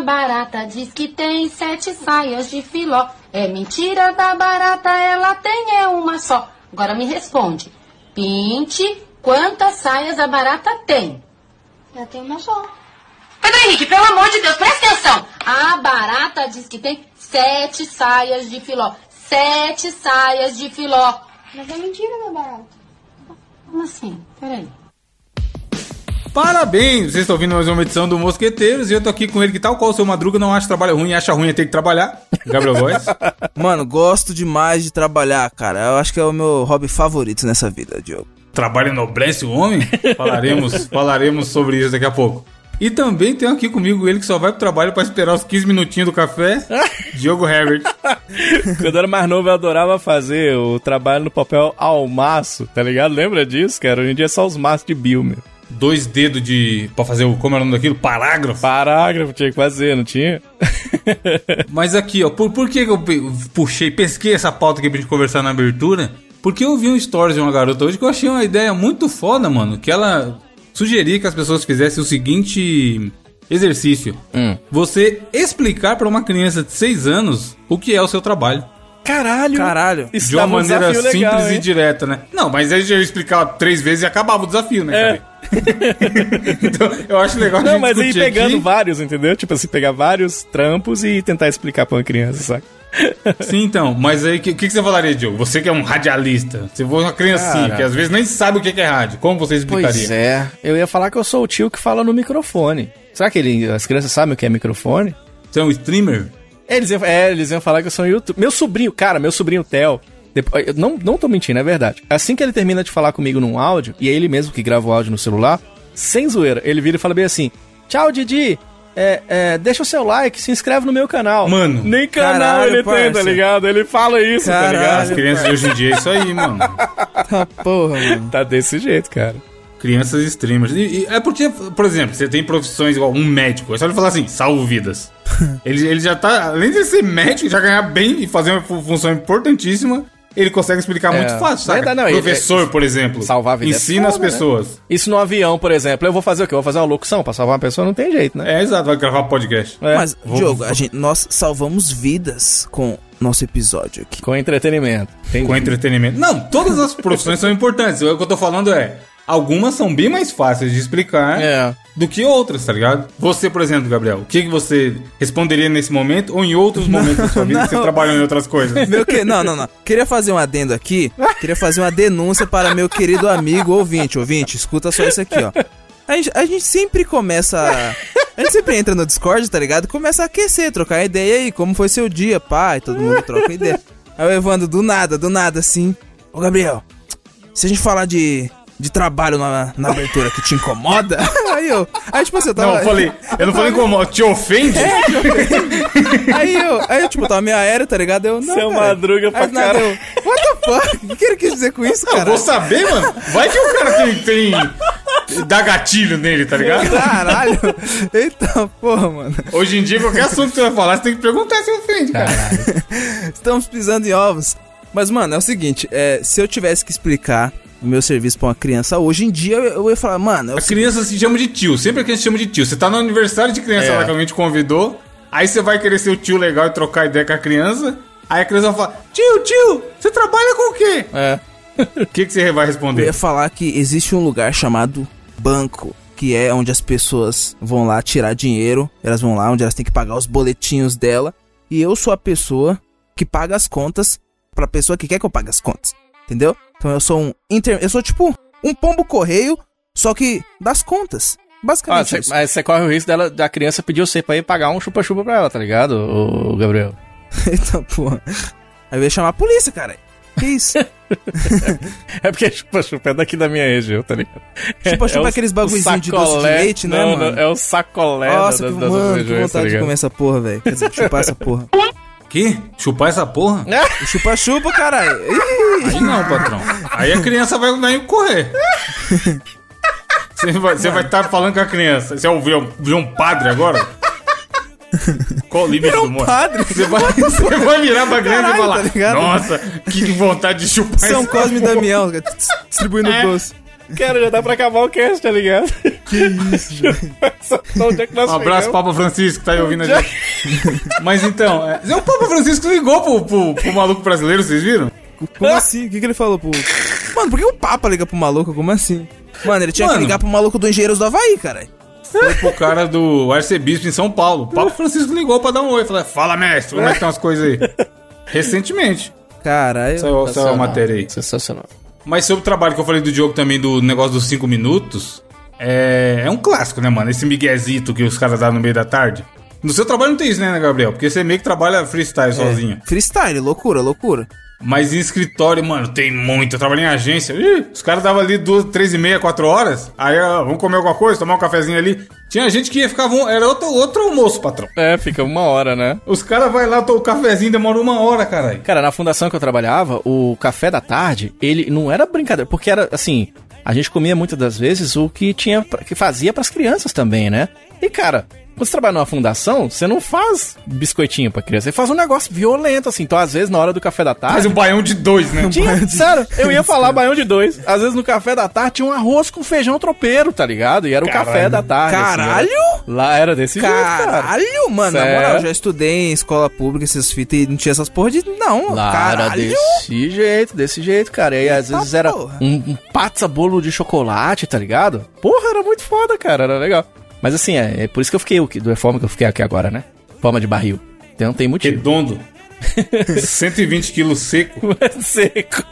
A barata diz que tem sete saias de filó. É mentira da barata, ela tem é uma só. Agora me responde. Pinte, quantas saias a barata tem? Eu tenho uma só. Pedro Henrique, pelo amor de Deus, presta atenção. A barata diz que tem sete saias de filó. Sete saias de filó. Mas é mentira da barata. Como assim? Peraí. Parabéns! Vocês estão ouvindo mais uma edição do Mosqueteiros e eu tô aqui com ele que tal qual o seu Madruga não acha trabalho ruim, acha ruim é ter que trabalhar. Gabriel Góes. Mano, gosto demais de trabalhar, cara. Eu acho que é o meu hobby favorito nessa vida, Diogo. Trabalho enobrece o homem? Falaremos, falaremos sobre isso daqui a pouco. E também tem aqui comigo ele que só vai pro trabalho pra esperar os 15 minutinhos do café, Diogo Herbert. Quando eu era mais novo, eu adorava fazer o trabalho no papel ao maço, tá ligado? Lembra disso, cara? Hoje em dia é só os maços de Bill, meu. Dois dedos de. pra fazer o. como era o nome daquilo? Parágrafo. Parágrafo tinha que fazer, não tinha? Mas aqui, ó, por, por que eu puxei, pesquei essa pauta aqui pra gente conversar na abertura? Porque eu vi um stories de uma garota hoje que eu achei uma ideia muito foda, mano. Que ela sugeria que as pessoas fizessem o seguinte exercício: Hum. você explicar pra uma criança de 6 anos o que é o seu trabalho. Caralho! Caralho. Isso de uma um maneira simples legal, e direta, né? Não, mas aí já ia explicar três vezes e acabava o desafio, né, É. cara? então, eu acho legal a Não, gente mas aí pegando aqui. vários, entendeu? Tipo assim, pegar vários trampos e tentar explicar pra uma criança, saca? Sim, então, mas aí o que, que, que você falaria, Diogo? Você que é um radialista, você for uma criancinha Cara. que às vezes nem sabe o que que é rádio, como você explicaria? Pois é. Eu ia falar que eu sou o tio que fala no microfone. Será que ele, as crianças sabem o que é microfone? Você é um streamer? Eles iam, é, eles iam falar que eu sou um YouTube. Meu sobrinho, cara, meu sobrinho Theo. depois- eu não, não tô mentindo, é verdade. Assim que ele termina de falar comigo num áudio, e é ele mesmo que grava o áudio no celular, sem zoeira, ele vira e fala bem assim: Tchau, Didi. É, é, deixa o seu like, se inscreve no meu canal. Mano. Nem canal Caralho, ele tem, tá parça. ligado? Ele fala isso, tá Caralho. ligado? As crianças de hoje em dia é isso aí, mano. Tá porra, mano. Tá desse jeito, cara. Crianças streamers. E, e é porque, por exemplo, você tem profissões igual um médico. É só ele falar assim, salvo vidas. ele, ele já tá, além de ser médico, já ganhar bem e fazer uma fu- função importantíssima, ele consegue explicar É. muito fácil, sabe? Não, Professor, por exemplo, salvar a vida é ensina as né? pessoas. Isso no avião, por exemplo. Eu vou fazer o quê? Eu vou fazer uma locução pra salvar uma pessoa? Não tem jeito, né? É, exato, vai gravar podcast. É. Mas, Diogo, a gente, nós salvamos vidas com nosso episódio aqui. Com entretenimento. Entendi. Com entretenimento. Não, todas as profissões são importantes. O que eu tô falando é. Algumas são bem mais fáceis de explicar É. do que outras, tá ligado? Você, por exemplo, Gabriel, o que, que você responderia nesse momento ou em outros momentos da sua vida que você não. trabalhou em outras coisas? Meu que... Não, não, não. Queria fazer um adendo aqui. Queria fazer uma denúncia para meu querido amigo ouvinte. Ouvinte, escuta só isso aqui, ó. A gente, a gente sempre começa. A gente sempre entra no Discord, tá ligado? Começa a aquecer, trocar ideia aí, como foi seu dia, pai? Todo mundo troca ideia. Aí o Evandro, do nada, do nada, assim. Ô, Gabriel, se a gente falar de, de trabalho na, na abertura que te incomoda. Aí eu. Aí, tipo assim, eu tava. Não, eu falei, eu não falei como, te ofende? É, Aí eu, aí eu, tipo, tava meio aéreo, tá ligado? Eu, não, Seu cara. madruga pra Aí, nada, caralho. eu, What the fuck? O que ele quis dizer com isso, Não, eu cara? vou saber, mano. Vai que o cara tem, tem. dá gatilho nele, tá ligado? Caralho. Eita porra, mano. Hoje em dia, qualquer assunto que você vai falar, você tem que perguntar se ofende, cara. Estamos pisando em ovos. Mas, mano, é o seguinte, é, se eu tivesse que explicar o meu serviço pra uma criança hoje em dia, eu, eu ia falar, mano, é A criança se chama de tio, sempre a criança se chama de tio. Você tá no aniversário de criança É. lá que alguém te convidou, aí você vai querer ser o tio legal e trocar ideia com a criança, aí a criança vai falar, tio, tio, você trabalha com o quê? É. O que, que você vai Eu responder? ia falar que existe um lugar chamado banco, que é onde as pessoas vão lá tirar dinheiro, elas vão lá onde elas têm que pagar os boletinhos dela, e eu sou a pessoa que paga as contas pra pessoa que quer que eu pague as contas, entendeu? Então eu sou um inter... eu sou tipo um pombo correio, só que das contas. Ah, Basicamente cê- isso. mas você corre o risco dela, da criança pedir você pra ir pagar um chupa-chupa pra ela, tá ligado, ô, Gabriel? Eita porra. Aí eu ia chamar a polícia, cara. Que isso? É porque chupa-chupa é daqui da minha região, tá ligado? Chupa-chupa o- é aqueles o bagulhozinho de doce de leite, né, não, mano? Não, é o sacolé Nossa, da, que, das mano, que regiões, tá vontade de ligado? comer essa porra, velho. Quer dizer, chupar essa porra. Que? Chupar essa porra? Chupa-chupa, caralho. Aí não, patrão. Aí a criança vai, vai correr. Você vai estar tá falando com a criança. Você é o- virou, virou um padre agora? Qual o limite do humor? padre. Você vai, você vai virar pra Caralho, e falar: tá ligado? Nossa, que vontade de chupar São essa Cosme e porra." Damião, distribuindo É. doce. Cara, já dá pra acabar o cast, tá ligado? Que isso, Onde é que nós Um abraço? Papa Francisco, que tá aí ouvindo a gente. Mas então, é, o Papa Francisco ligou pro, pro, pro maluco brasileiro, vocês viram? Como assim? O que, que ele falou pro. Mano, por que o Papa liga pro maluco? Como assim? Mano, ele tinha Mano. que ligar pro maluco do Engenheiros do Havaí, cara. Foi pro cara do arcebispo em São Paulo. O Papa Francisco ligou pra dar um oi. Falou, fala, mestre, como é que estão as coisas aí? Recentemente. Caralho. Saiu, saiu a matéria aí. Sensacional. Mas sobre o trabalho que eu falei do Diogo também, do negócio dos 5 minutos, é, é um clássico, né, mano? Esse miguezito que os caras dão no meio da tarde. No seu trabalho não tem isso, né, Gabriel? Porque você meio que trabalha freestyle sozinho. Freestyle, loucura, loucura. Mas em escritório, mano, tem muito. Eu trabalhei em agência. Ih, os caras davam ali duas, três e meia, quatro horas. Aí, ó, vamos comer alguma coisa, tomar um cafezinho ali. Tinha gente que ia ficar. Era outro, outro almoço, patrão. É, fica uma hora, né? Os caras vai lá, tomam o cafezinho, demora uma hora, caralho. Cara, na fundação que eu trabalhava, o café da tarde, ele não era brincadeira, porque era assim, a gente comia muitas das vezes o que tinha que fazia pras crianças também, né? E cara, quando você trabalha numa fundação, você não faz biscoitinho pra criança, você faz um negócio violento assim. Então, às vezes na hora do café da Faz tarde, um baião de dois, né? tinha, sério, eu ia falar baião de dois. Às vezes no café da tarde tinha um arroz com feijão tropeiro, tá ligado? E era o Caralho. café da tarde. assim, Caralho? era- lá era desse jeito, cara. Caralho, mano. Na moral, eu já estudei em escola pública, essas fitas, e não tinha essas porra de. Não, Lá era caralho. desse jeito, desse jeito, cara. E aí, às vezes era um, um pizza bolo de chocolate, tá ligado? Porra, era muito foda, cara. Era legal. Mas assim, é, é por isso que eu fiquei, o que- da forma que eu fiquei aqui agora, né? Forma de barril. Então tem motivo. Redondo. 120 quilos seco. Seco.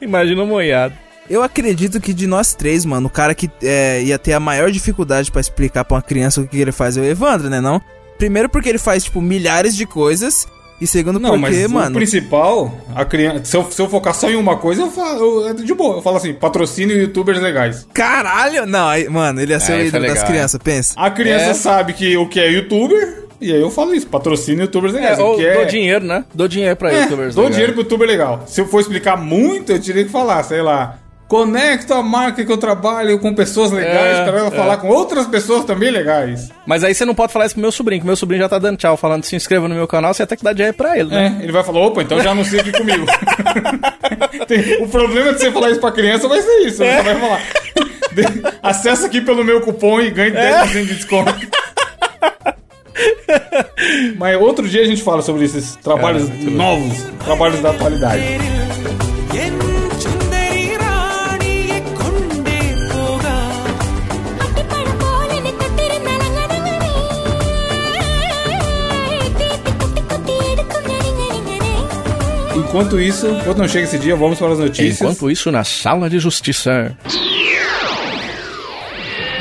Imagina um moiado. Eu acredito que de nós três, mano, o cara que é, ia ter a maior dificuldade pra explicar pra uma criança o que ele faz é o Evandro, né? Não? Primeiro porque ele faz, tipo, milhares de coisas. E segundo Não, mas porque, o mano. principal, a criança. Se eu, se eu focar só em uma coisa, eu falo. eu- é de boa. Eu falo assim, patrocínio youtubers legais. Caralho! Não, aí, mano, ele ia ser o isso é ídolo das legal, crianças, pensa. A criança É. sabe que o que é youtuber, e aí eu falo isso, patrocínio youtubers legais. É, o ou que é... dou dinheiro, né? Dou dinheiro pra É, youtubers. dou legais. dinheiro pro youtuber legal. Se eu for explicar muito, eu teria que falar, sei lá. Conecto a marca que eu trabalho com pessoas legais É, para ela é. falar com outras pessoas também legais. Mas aí você não pode falar isso pro meu sobrinho, que meu sobrinho já tá dando tchau, falando se inscreva no meu canal, você ter que dar dinheiro pra ele, né? É, ele vai falar, opa, então já anuncia aqui comigo. Tem- o problema de você falar isso pra criança vai ser isso, É. você vai falar. De- Acessa aqui pelo meu cupom e ganhe É. 10% de desconto. Mas outro dia a gente fala sobre esses trabalhos novos, trabalhos da atualidade. Enquanto isso, enquanto não chega esse dia, vamos para as notícias. Enquanto isso, na sala de justiça.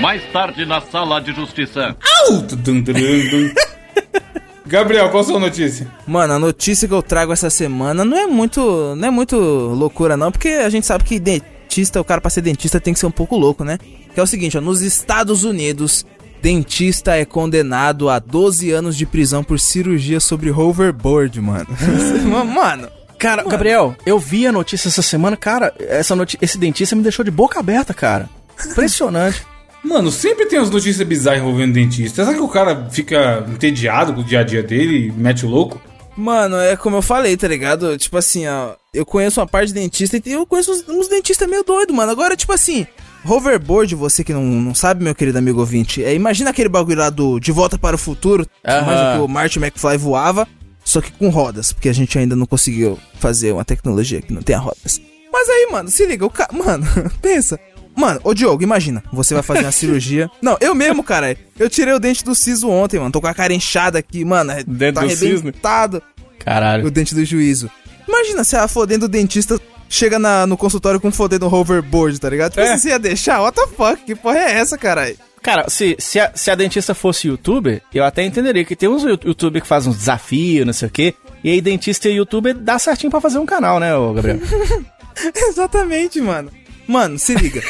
Mais tarde na sala de justiça. Au! Tum. Gabriel, qual a sua notícia? Mano, a notícia que eu trago essa semana não é muito. Não é muito loucura, não, porque a gente sabe que dentista, o cara pra ser dentista tem que ser um pouco louco, né? Que é o seguinte, ó, nos Estados Unidos, dentista é condenado a 12 anos de prisão por cirurgia sobre hoverboard, mano. mano. Cara, Gabriel, eu vi a notícia essa semana, cara, essa noti esse dentista me deixou de boca aberta, cara. Impressionante. Mano, sempre tem as notícias bizarras envolvendo dentista. Será que o cara fica entediado com o dia a dia dele e mete o louco? Mano, é como eu falei, tá ligado? Tipo assim, ó, eu conheço uma parte de dentista e eu conheço uns, uns dentistas meio doido, mano. Agora, tipo assim, hoverboard, você que não, não sabe, meu querido amigo ouvinte, é, imagina aquele bagulho lá do De Volta para o Futuro, que Aham. imagina que o Marty McFly voava, só que com rodas, porque a gente ainda não conseguiu fazer uma tecnologia que não tenha rodas. Mas aí, mano, se liga, o cara. Mano, pensa. Mano, ô Diogo, imagina, você vai fazer uma cirurgia. Não, eu mesmo, cara. Eu tirei o dente do siso ontem, mano. Tô com a cara inchada aqui, mano. é- Dente tá do cisne? arrebentado Caralho. o dente do juízo. Imagina se a fodendo dentista chega na- no consultório com um fodendo hoverboard, tá ligado? Tipo, É. você ia deixar? What the fuck? Que porra é essa, caralho? Cara, se, se, a, se a dentista fosse youtuber, eu até entenderia que tem uns you- youtuber que fazem uns desafios, não sei o quê. E aí dentista e youtuber dá certinho pra fazer um canal, né, ô Gabriel? Exatamente, mano. Mano, se liga.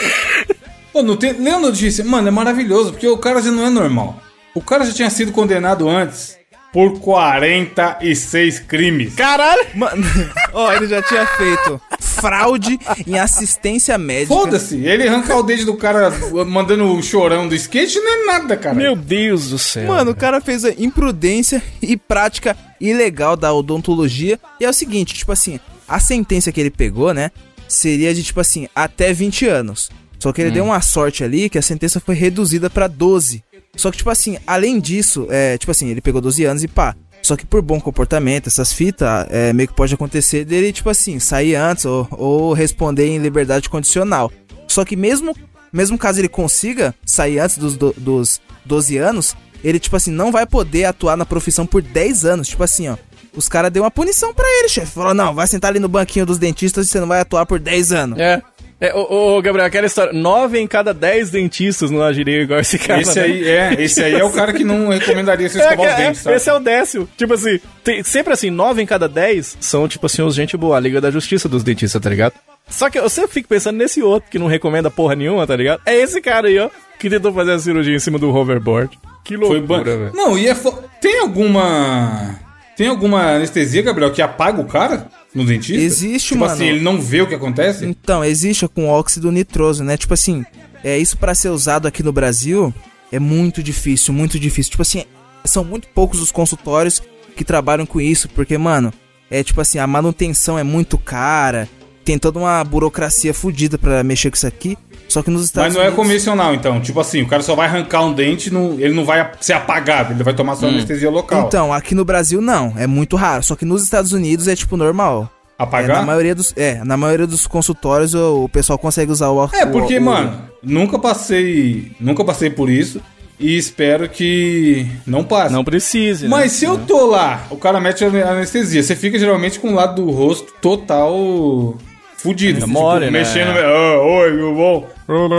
Pô, não tem. Lê a notícia. Mano, é maravilhoso, porque o cara já não é normal. O cara já tinha sido condenado antes por 46 crimes. Caralho! Mano, ó, ele já tinha feito fraude em assistência médica. Foda-se, ele arrancar o dedo do cara mandando o chorão do skate não é nada, cara. Meu Deus do céu. Mano, o cara fez a imprudência e prática ilegal da odontologia. E é o seguinte, tipo assim, a sentença que ele pegou, né, seria de tipo assim, até 20 anos. Só que ele deu uma sorte ali que a sentença foi reduzida pra 12. Só que, tipo assim, além disso, é, tipo assim, ele pegou 12 anos e pá. Só que por bom comportamento, essas fitas, é, meio que pode acontecer dele, tipo assim, sair antes ou, ou responder em liberdade condicional. Só que mesmo, mesmo caso ele consiga sair antes dos, do- dos 12 anos, ele, tipo assim, não vai poder atuar na profissão por 10 anos. Tipo assim, ó. Os caras deu uma punição pra ele, chefe. Falou, não, vai sentar ali no banquinho dos dentistas e você não vai atuar por 10 anos. É. É, ô, ô, Gabriel, aquela história. Nove em cada dez dentistas não agiriam igual esse cara. Esse né? aí, é, esse aí é o cara que não recomendaria você É, escovar os é, dentes, sabe? esse é o décimo. Tipo assim, tem- sempre assim, nove em cada dez são, tipo assim, os gente boa, a Liga da Justiça dos dentistas, tá ligado? Só que eu sempre fico pensando nesse outro que não recomenda porra nenhuma, tá ligado? É esse cara aí, ó, que tentou fazer a cirurgia em cima do hoverboard. Que loucura, velho. Não, e é fo... Tem alguma. Tem alguma anestesia, Gabriel, que apaga o cara no dentista? Existe, tipo mano. assim, ele não vê o que acontece? Então, existe com óxido nitroso, né? Tipo assim, é isso pra ser usado aqui no Brasil é muito difícil, muito difícil. Tipo assim, são muito poucos os consultórios que trabalham com isso, porque, mano, é tipo assim, a manutenção é muito cara, tem toda uma burocracia fodida pra mexer com isso aqui. Só que nos Estados Mas não é Unidos convencional, então. Tipo assim, o cara só vai arrancar um dente, não- ele não vai ser apagado, ele vai tomar só anestesia local. Então, aqui no Brasil não, é muito raro. Só que nos Estados Unidos é tipo normal. É, Apagar? na maioria dos, é, na maioria dos consultórios o, o pessoal consegue usar o É, porque, o- o- mano, nunca passei. Nunca passei por isso. E espero que não passe. Não precise, né? Mas se eu tô lá, o cara mete a anestesia, você fica geralmente com o lado do rosto total fudido. É mole, tipo, né? Mexendo. Ah, oi, meu bom.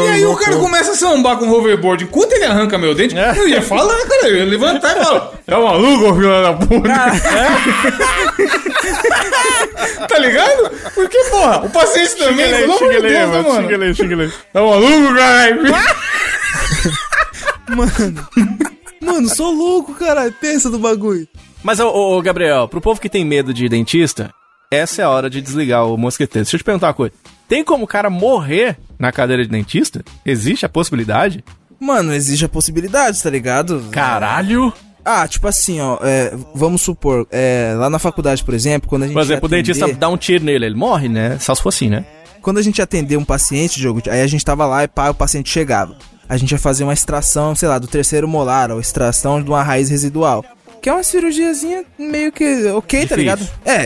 E aí o cara começa a sambar com o hoverboard. Enquanto ele arranca meu dente, É. eu ia falar, cara, eu ia levantar e falar, é maluco, filho da puta. tá ligado? Porque, porra, o paciente também, pelo amor de Deus, né, mano. mano? Xinga ele, xinga ele. Tá maluco, caralho? Mano, sou louco, cara. Pensa no bagulho. Mas, ô, ô, Gabriel, pro povo que tem medo de dentista, essa é a hora de desligar o mosqueteiro. Deixa eu te perguntar uma coisa. Tem como o cara morrer na cadeira de dentista? Existe a possibilidade? Mano, existe a possibilidade, tá ligado? Caralho! Ah, tipo assim, ó, é, vamos supor, é, lá na faculdade, por exemplo, quando a gente Por exemplo, o atender- dentista dá um tiro nele, ele morre, né? Só se for assim, né? quando a gente atender um paciente, jogo, aí a gente tava lá e pá, o paciente chegava. A gente ia fazer uma extração, sei lá, do terceiro molar, ou extração de uma raiz residual. Que é uma cirurgiazinha meio que ok, tá Difícil. ligado? É, é,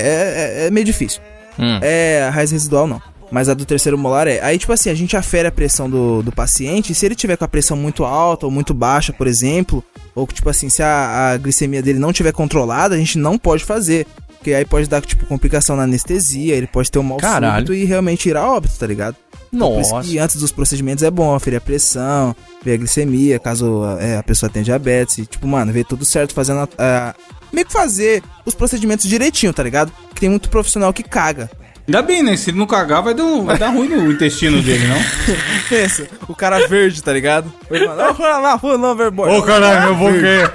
é- é meio difícil. Hum. É, a raiz residual não. Mas a do terceiro molar é. Aí, tipo assim, a gente afere a pressão do, do paciente. E se ele tiver com a pressão muito alta ou muito baixa, por exemplo, ou que, tipo assim, se a, a glicemia dele não tiver controlada, a gente não pode fazer. Porque aí pode dar, tipo, complicação na anestesia, ele pode ter um mal Caralho. súbito e realmente ir a óbito, tá ligado? Por isso Nossa. que antes dos procedimentos é bom aferir a pressão, ver a glicemia, caso é, a pessoa tenha diabetes. E, tipo, mano, ver tudo certo, fazendo a, a- Meio que fazer os procedimentos direitinho, tá ligado? Que tem muito profissional que caga. Ainda bem, né? Se ele não cagar, vai dar, vai dar ruim no intestino dele, não? Pensa, o cara verde, tá ligado? Ele fala, "Não, foi lá, foi no overboard. Ô, caralho, meu boqueiro.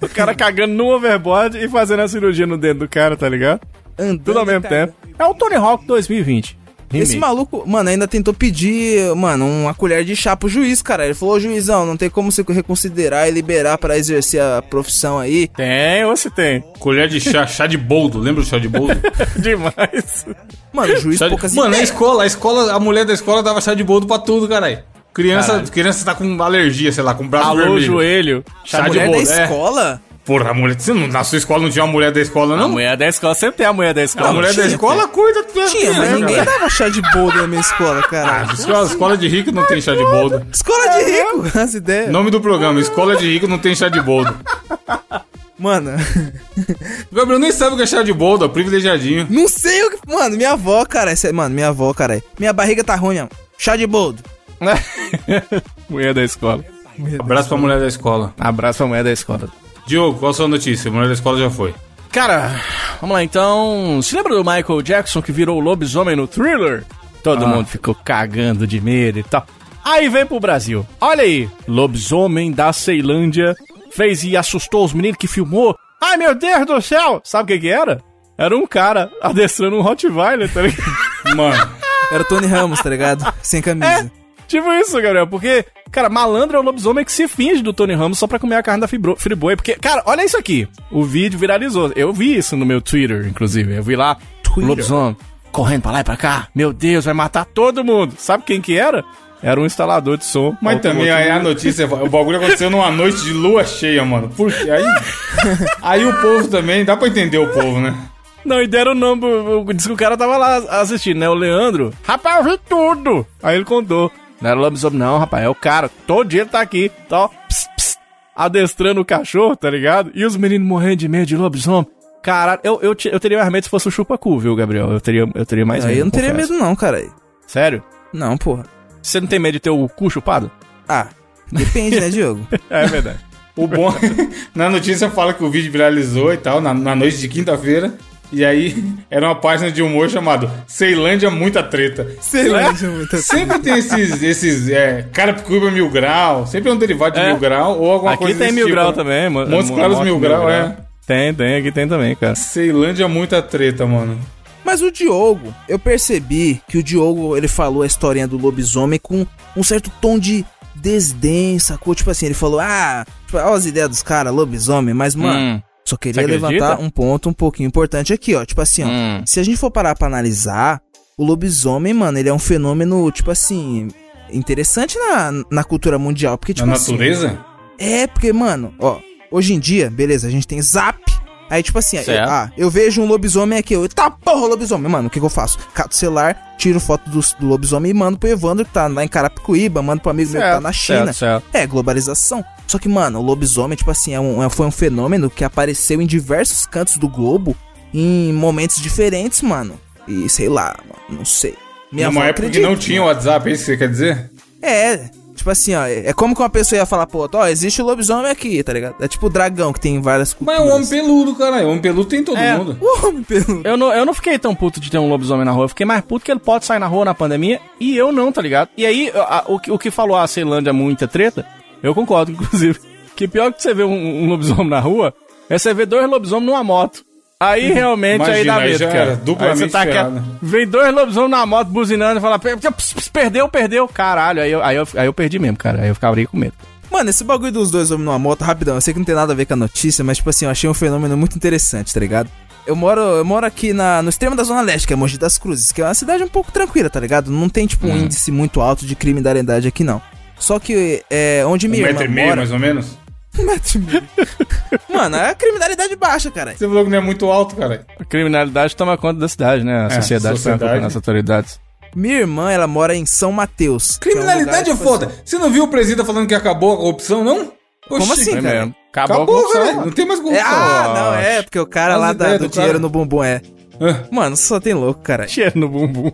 O cara cagando no overboard e fazendo a cirurgia no dedo do cara, tá ligado? Andando Tudo ao mesmo tempo. É o Tony Hawk 2020. Esse Remake. maluco, mano, ainda tentou pedir, mano, uma colher de chá pro juiz, cara. Ele falou, "Ô, juizão, não tem como você reconsiderar e liberar pra exercer a profissão aí. Tem ou se tem? Colher de chá, chá de boldo. Lembra do chá de boldo? Demais. Mano, o juiz Chá de- poucas Mano, na ideias. escola, a escola, a mulher da escola dava chá de boldo pra tudo, caralho. Criança, Caralho. criança tá com alergia, sei lá, com braço Alô, vermelho. joelho. Chá A de mulher da boldo, é. Escola? Porra, a mulher, você não, na sua escola não tinha uma mulher da escola, A não? mulher da escola sempre tem a mulher da escola. a mulher da tinha, escola cuida do Tinha, mas ninguém dava chá de boldo na minha escola, cara. Ah, escola, escola de rico não tem chá de boldo. Escola de rico, as ideias. Nome do programa, Escola de Rico não tem chá de boldo. Mano, O Gabriel nem sabe o que é chá de boldo, ó, privilegiadinho. não sei o que. Mano, minha avó, cara. essa- Mano, minha avó, cara. Minha barriga tá ruim, ó. Chá de boldo. mulher da escola. Abraço pra mulher da escola. Abraço pra mulher da escola. Diogo, qual a sua notícia? A mulher da escola já foi. Cara, vamos lá então. Se lembra do Michael Jackson que virou o lobisomem no thriller? Todo Ah. mundo ficou cagando de medo e tal. Aí vem pro Brasil. Olha aí, lobisomem da Ceilândia fez e assustou os meninos que filmou. Ai meu Deus do céu! Sabe o que que era? Era um cara adestrando um Rottweiler, tá ligado? Mano, Era o Tony Ramos, tá ligado? Sem camisa. Tipo isso, Gabriel, porque, cara, malandro é o lobisomem que se finge do Tony Ramos só pra comer a carne da Fibro- Friboi. Porque, cara, olha isso aqui. O vídeo viralizou. Eu vi isso no meu Twitter, inclusive. Eu vi lá, o lobisomem correndo pra lá e pra cá. Meu Deus, vai matar todo mundo. Sabe quem que era? Era um instalador de som. Mas também aí a notícia, o bagulho aconteceu numa noite de lua cheia, mano. Por quê? Aí, aí o povo também, dá pra entender o povo, né? Não, e deram o nome. Diz que o cara tava lá assistindo, né? O Leandro. Rapaz, eu vi tudo. Aí ele contou. Não era lobisomem, não, rapaz. É o cara. Todo dia ele tá aqui. Tá, ó, ps, ps, adestrando o cachorro, tá ligado? E os meninos morrendo de medo de lobisomem. Caralho, eu, eu, eu teria mais medo se fosse o chupa-cu, viu, Gabriel? Eu teria, eu teria mais medo. Aí eu não teria confesso. medo não, cara. Sério? Não, porra. Você não tem medo de ter o cu chupado? Ah, depende, né, Diogo? É verdade. O bom, na notícia fala que o vídeo viralizou e tal, na, na noite de quinta-feira. E aí, era uma página de humor chamado Ceilândia Muita Treta. Ceilândia Muita Sempre tem esses, esses é, Carapicuíba Mil Grau, sempre é um derivado de É. Mil Grau ou alguma Aqui coisa tem desse mil tipo, grau também, mano. Montes Claros Mil Grau, é. Tem, tem, aqui tem também, cara. Ceilândia Muita Treta, mano. Mas o Diogo, eu percebi que o Diogo, ele falou a historinha do lobisomem com um certo tom de desdém, sacou? Tipo assim, ele falou, ah, tipo, olha as ideias dos caras, lobisomem, mas, mano, Hum. Só queria levantar um ponto um pouquinho importante aqui, ó. Tipo assim, ó, Hum. se a gente for parar pra analisar, o lobisomem, mano, ele é um fenômeno, tipo assim, interessante na, na cultura mundial, porque, tipo Na assim, natureza? é, porque, mano, ó, hoje em dia, beleza, a gente tem zap. Aí, tipo assim, eu, Certo. ah, eu vejo um lobisomem aqui, eu, tá porra, lobisomem, mano, o que, que eu faço? Cato o celular, tiro foto do, do lobisomem e mando pro Evandro que tá lá em Carapicuíba, mando pro amigo meu que tá na China. Certo, certo. É, globalização. Só que, mano, o lobisomem, tipo assim, é um, é- foi um fenômeno que apareceu em diversos cantos do globo em momentos diferentes, mano. E sei lá, mano, não sei. Minha Numa época que acredita, não tinha mano. WhatsApp, é isso que você quer dizer? É, tipo assim, ó, é como que uma pessoa ia falar, pô, ó, existe o lobisomem aqui, tá ligado? É tipo o dragão que tem várias Mas culturas. é um homem peludo, caralho. Homem peludo tem todo É. mundo. O homem peludo. Eu não, eu não fiquei tão puto de ter um lobisomem na rua. Eu fiquei mais puto que ele pode sair na rua na pandemia e eu não, tá ligado? E aí, a- o, que- o que falou a Ceilândia é muita treta, eu concordo, inclusive. Que pior que você ver um, um lobisomem na rua é você ver dois lobisomens numa moto. Aí realmente aí Imagina, dá aí medo, já cara. duplamente aí você tá aqui, ferrado. vem dois lobisomens na moto buzinando e fala, "Per- ps- ps- perdeu, perdeu. Caralho, aí eu, aí, eu, aí eu perdi mesmo, cara. Aí eu ficaria com medo. Mano, esse bagulho dos dois homens numa moto, rapidão, eu sei que não tem nada a ver com a notícia, mas tipo assim, eu achei um fenômeno muito interessante, tá ligado? Eu moro, eu moro aqui na, no extremo da Zona Leste, que é Mogi das Cruzes, que é uma cidade um pouco tranquila, tá ligado? Não tem, tipo, um índice muito alto de criminalidade aqui, não. Só que é, onde Um minha metro e irmã meio, mora... mais ou menos. Mano, é a criminalidade baixa, cara. Você falou que não é muito alto, cara. A criminalidade toma conta da cidade, né? A É, sociedade, sociedade. toma conta das autoridades. Minha irmã, ela mora em São Mateus. que é um Criminalidade é foda. Você não viu o presida falando que acabou a corrupção, não? Como Oxi. assim, É cara? Acabou, Acabou, a corrupção. velho. Não tem mais É, corrupção. ah, não, é, porque o cara As lá da- do do dinheiro cara. no bumbum é. Ah, Mano, só tem louco, cara. Cheiro no bumbum.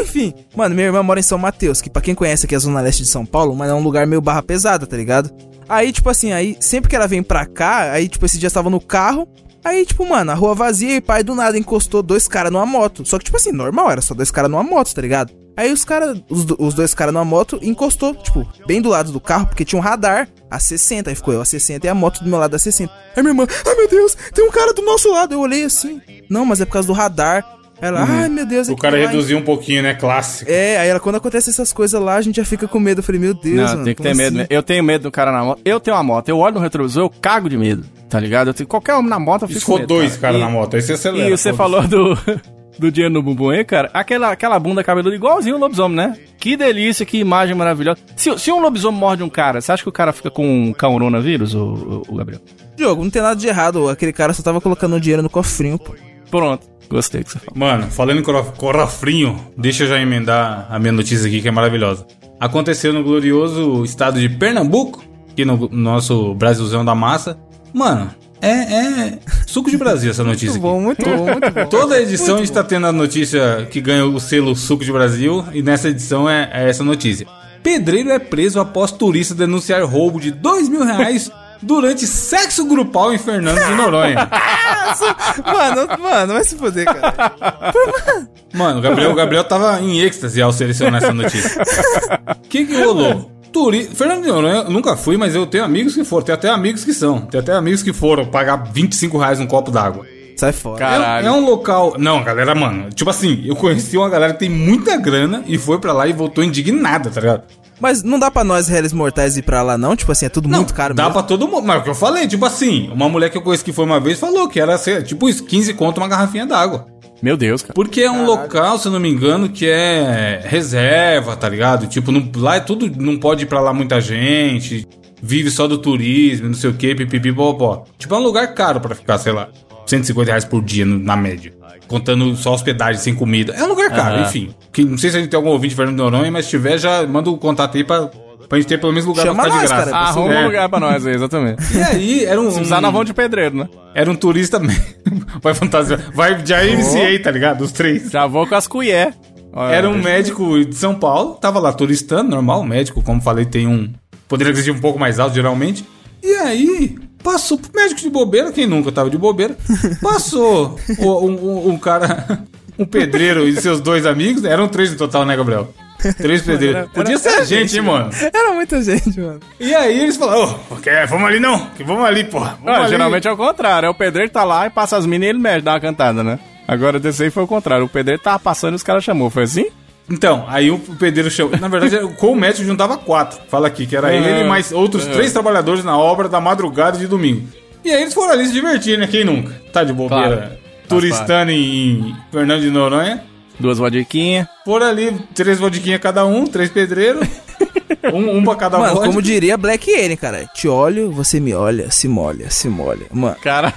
Enfim, mano, minha irmã mora em São Mateus, que pra quem conhece aqui a Zona Leste de São Paulo, mas é um lugar meio barra pesada, tá ligado? Aí, tipo assim, aí sempre que ela vem pra cá, aí, tipo, esse dia tava no carro, aí, tipo, mano, a rua vazia e pai do nada encostou dois caras numa moto. Só que, tipo assim, normal, era só dois caras numa moto, tá ligado? Aí os caras, os, os dois caras numa moto, encostou, tipo, bem do lado do carro, porque tinha um radar a 60. Aí ficou eu a 60 e a moto do meu lado a 60. Aí minha irmã, ai meu Deus, tem um cara do nosso lado. Eu olhei assim, não, mas é por causa do radar. Ela, ai meu Deus, é o cara em reduziu um pouquinho, né? Clássico. é, aí ela, quando acontece essas coisas lá, a gente já fica com medo. Eu falei, meu Deus, Não, mano. tem que ter medo. assim? mesmo. Eu tenho medo do cara na moto. Eu tenho uma moto. Eu olho no retrovisor, eu cago de medo. Tá ligado? Eu tenho, qualquer homem na moto, eu fico medo, dois caras E- na moto, aí você acelera. E você falou do, do dinheiro no bumbum aí, cara. Aquela, aquela bunda cabeluda igualzinho o lobisomem, né? Que delícia, que imagem maravilhosa. Se, se um lobisomem morde um cara, você acha que o cara fica com um coronavírus, o, o, o Gabriel? Diogo, não tem nada de errado. Aquele cara só tava colocando o dinheiro no cofrinho, pô. Pronto. Gostei que você falou. Mano, falando em corofrinho, deixa eu já emendar a minha notícia aqui que é maravilhosa. Aconteceu no glorioso estado de Pernambuco, aqui no nosso Brasilzão da massa. Mano, é, é suco de Brasil essa notícia Muito aqui. bom, muito bom, muito bom. Toda edição a gente tá tendo a notícia que ganha o selo Suco de Brasil e nessa edição é, é essa notícia. Pedreiro é preso após turista denunciar roubo de dois mil reais durante sexo grupal em Fernando de Noronha. mano, mano, vai se foder, cara. Mano, o Gabriel, o Gabriel tava em êxtase ao selecionar essa notícia. O que que rolou? Turi... Fernando de Noronha, eu nunca fui, mas eu tenho amigos que foram. Tenho até amigos que são. Tenho até amigos que foram pagar 25 reais um copo d'água. Sai fora. Caralho. É, é um local. Não, galera, mano. Tipo assim, eu conheci uma galera que tem muita grana e foi pra lá e voltou indignada, tá ligado? Mas não dá pra nós, réis mortais, ir pra lá, não? Tipo assim, é tudo muito caro Dá mesmo. pra todo mundo. Mas é o que eu falei, tipo assim, uma mulher que eu conheci que foi uma vez falou que era tipo isso, 15 conto uma garrafinha d'água. Meu Deus, cara. Porque é um local, se eu não me engano, que é reserva, tá ligado? Tipo, não- lá é tudo. Não pode ir pra lá muita gente. Vive só do turismo, não sei o que, pipipi, bobó. Tipo, é um lugar caro pra ficar, sei lá, 150 reais por dia na média. Contando só hospedagem sem comida. É um lugar caro, Aham. enfim. Que, não sei se a gente tem algum ouvinte de Fernando de Noronha, mas se tiver, já manda o contato aí pra, pra gente ter pelo menos lugar Chama pra ficar de nós, graça. cara. Arruma É. um lugar pra nós aí, exatamente. E aí, era um. Se usar na mão de pedreiro, né? Era um turista. vai fantasia. Vai já iniciei, tá ligado? Os três. Já vou com as colher. Era um médico de São Paulo, tava lá turistando, normal, médico, como falei, tem um poder aquisitivo um pouco mais alto, geralmente. E aí, passou pro médico de bobeira, quem nunca tava de bobeira, passou o- um, um- cara, um pedreiro e seus dois amigos, eram três no total, né, Gabriel? Três pedreiros. Podia ser a gente, hein, mano? Era muita gente, mano. E aí eles falaram, ô, quer- vamos ali não, que vamos ali, porra. Vamos Não, ali. geralmente é o contrário. É o pedreiro que tá lá e passa as minas e ele mexe, dá uma cantada, né? Agora desse aí foi o contrário. O pedreiro tava passando e os caras chamou. Foi assim? Então, aí o pedreiro chamou. Na verdade, com o médico juntava quatro. Fala aqui, que era Ah, ele e mais outros é. três trabalhadores na obra da madrugada de domingo. E aí eles foram ali se divertir, né? Quem nunca? Tá de bobeira. Claro. Turistando em, em Fernando de Noronha. Duas vodiquinhas. Foram ali, três vodiquinhas cada um, três pedreiros. um, um pra cada Mano, vodka. como diria Black Alien, cara. Te olho, você me olha, se molha, se molha. Mano, Cara,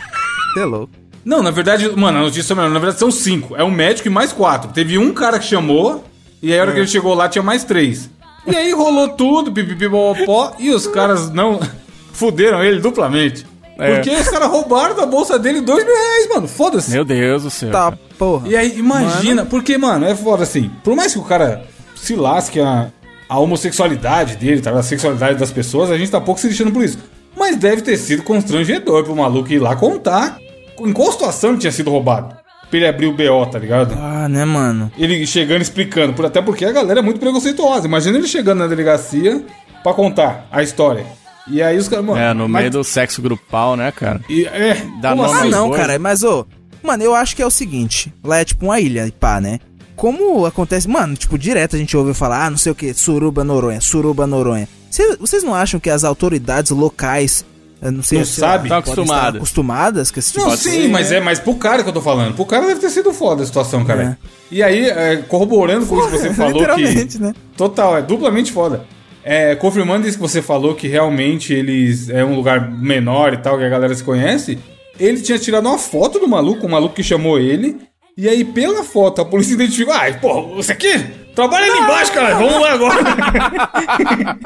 você é louco. Não, na verdade, mano, a notícia é melhor. Na verdade, são cinco. É um médico e mais quatro. Teve um cara que chamou, e aí a hora É. que ele chegou lá tinha mais três. E aí rolou tudo, pipipi, popó, e os caras não fuderam ele duplamente. É. Porque os caras roubaram da bolsa dele dois mil reais, mano. Foda-se. meu Deus do céu. Tá, porra. E aí, imagina, porque, mano, é foda assim. Por mais que o cara se lasque a, a homossexualidade dele, tá? A sexualidade das pessoas, a gente tá pouco se lixando por isso. Mas deve ter sido constrangedor pro maluco ir lá contar em qual situação ele tinha sido roubado. Pra ele abrir o BO, tá ligado? Ah, né, mano? Ele chegando explicando, por, até porque a galera é muito preconceituosa. Imagina ele chegando na delegacia pra contar a história. E aí os caras, mano. É, no mas- meio do sexo grupal, né, cara? E, é, Dá como nome Ah, assim? não, cara, mas ô. Mano, eu acho que é o seguinte: lá é tipo uma ilha, pá, né? Como acontece. Mano, tipo, direto a gente ouve falar, ah, não sei o que, Suruba Noronha, Suruba Noronha. Cê- vocês não acham que as autoridades locais. Eu Não sei Não sei sabe? Tão podem acostumadas. com esse tipo Não, de sim, mas é mais pro cara que eu tô falando. Pro cara deve ter sido foda a situação, cara. E aí, é, corroborando com isso que você falou que. Literalmente, né? Total, é duplamente foda. É, confirmando isso que você falou, que realmente eles é um lugar menor e tal, que a galera se conhece. Ele tinha tirado uma foto do maluco, o maluco que chamou ele. E aí, pela foto, a polícia identificou. Ah, pô, você aqui? Trabalha ali embaixo, cara. Vamos lá agora.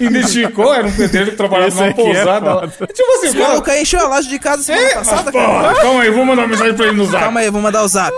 Identificou, era um pedreiro que trabalhava Esse numa é pousada foda. Tipo assim, Esse cara. maluco aí encheu a loja de casa semana É, passada, pô, cara. calma aí, vou mandar uma mensagem pra ele no zap. Calma aí, vou mandar o zap.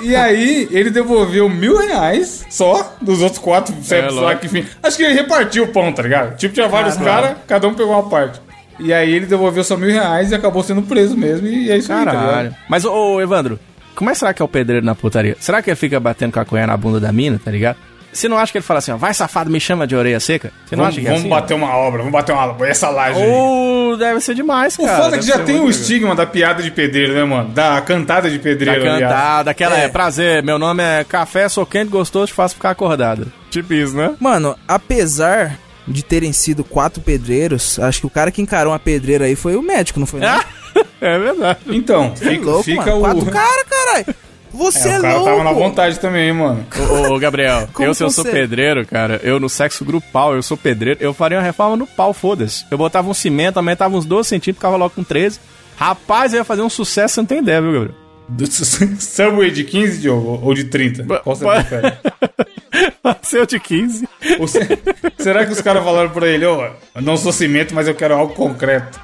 E aí, ele devolveu mil reais só dos outros quatro CEPs lá que enfim. Acho que ele repartiu o pão, tá ligado? Tipo, tinha vários caras, cada um pegou uma parte. E aí ele devolveu só mil reais e acabou sendo preso mesmo. E é isso aí, tá Caralho. Mas, ô, ô, Evandro, como é que será que é o pedreiro na putaria? Será que ele fica batendo com a cunha na bunda da mina, tá ligado? Você não acha que ele fala assim, ó, vai safado, me chama de orelha seca? Você não Vamos, acha que é vamos assim? bater uma obra, vamos bater uma essa laje aí. Ou deve ser demais, O cara. foda é que já tem o estigma da piada de pedreiro, né, mano? Da cantada de Da pedreiro, aliás. cantada, aquela é. É. prazer, meu nome é Café, sou quente, gostoso, te faço ficar acordado. Tipo isso, né? Mano, apesar de terem sido quatro pedreiros, acho que o cara que encarou uma pedreira aí foi o médico, não foi? não? é verdade. Então, Você é fica, louco, fica mano. o... Quatro caras, caralho. Você É, é, o cara louco. tava na vontade também, hein, mano. Ô, ô, Gabriel, eu se eu sou pedreiro, cara, eu no sexo grupal, eu sou pedreiro, eu faria uma reforma no pau, foda-se. Eu botava um cimento, aumentava uns 12 centímetros, ficava logo com 13. Rapaz, eu ia fazer um sucesso, você não tem ideia, viu, Gabriel? Subway de 15, Diogo, ou de 30? Qual você prefere? Seu de 15. Ou se- Será que os caras falaram pra ele, ô, eu não sou cimento, mas eu quero algo concreto?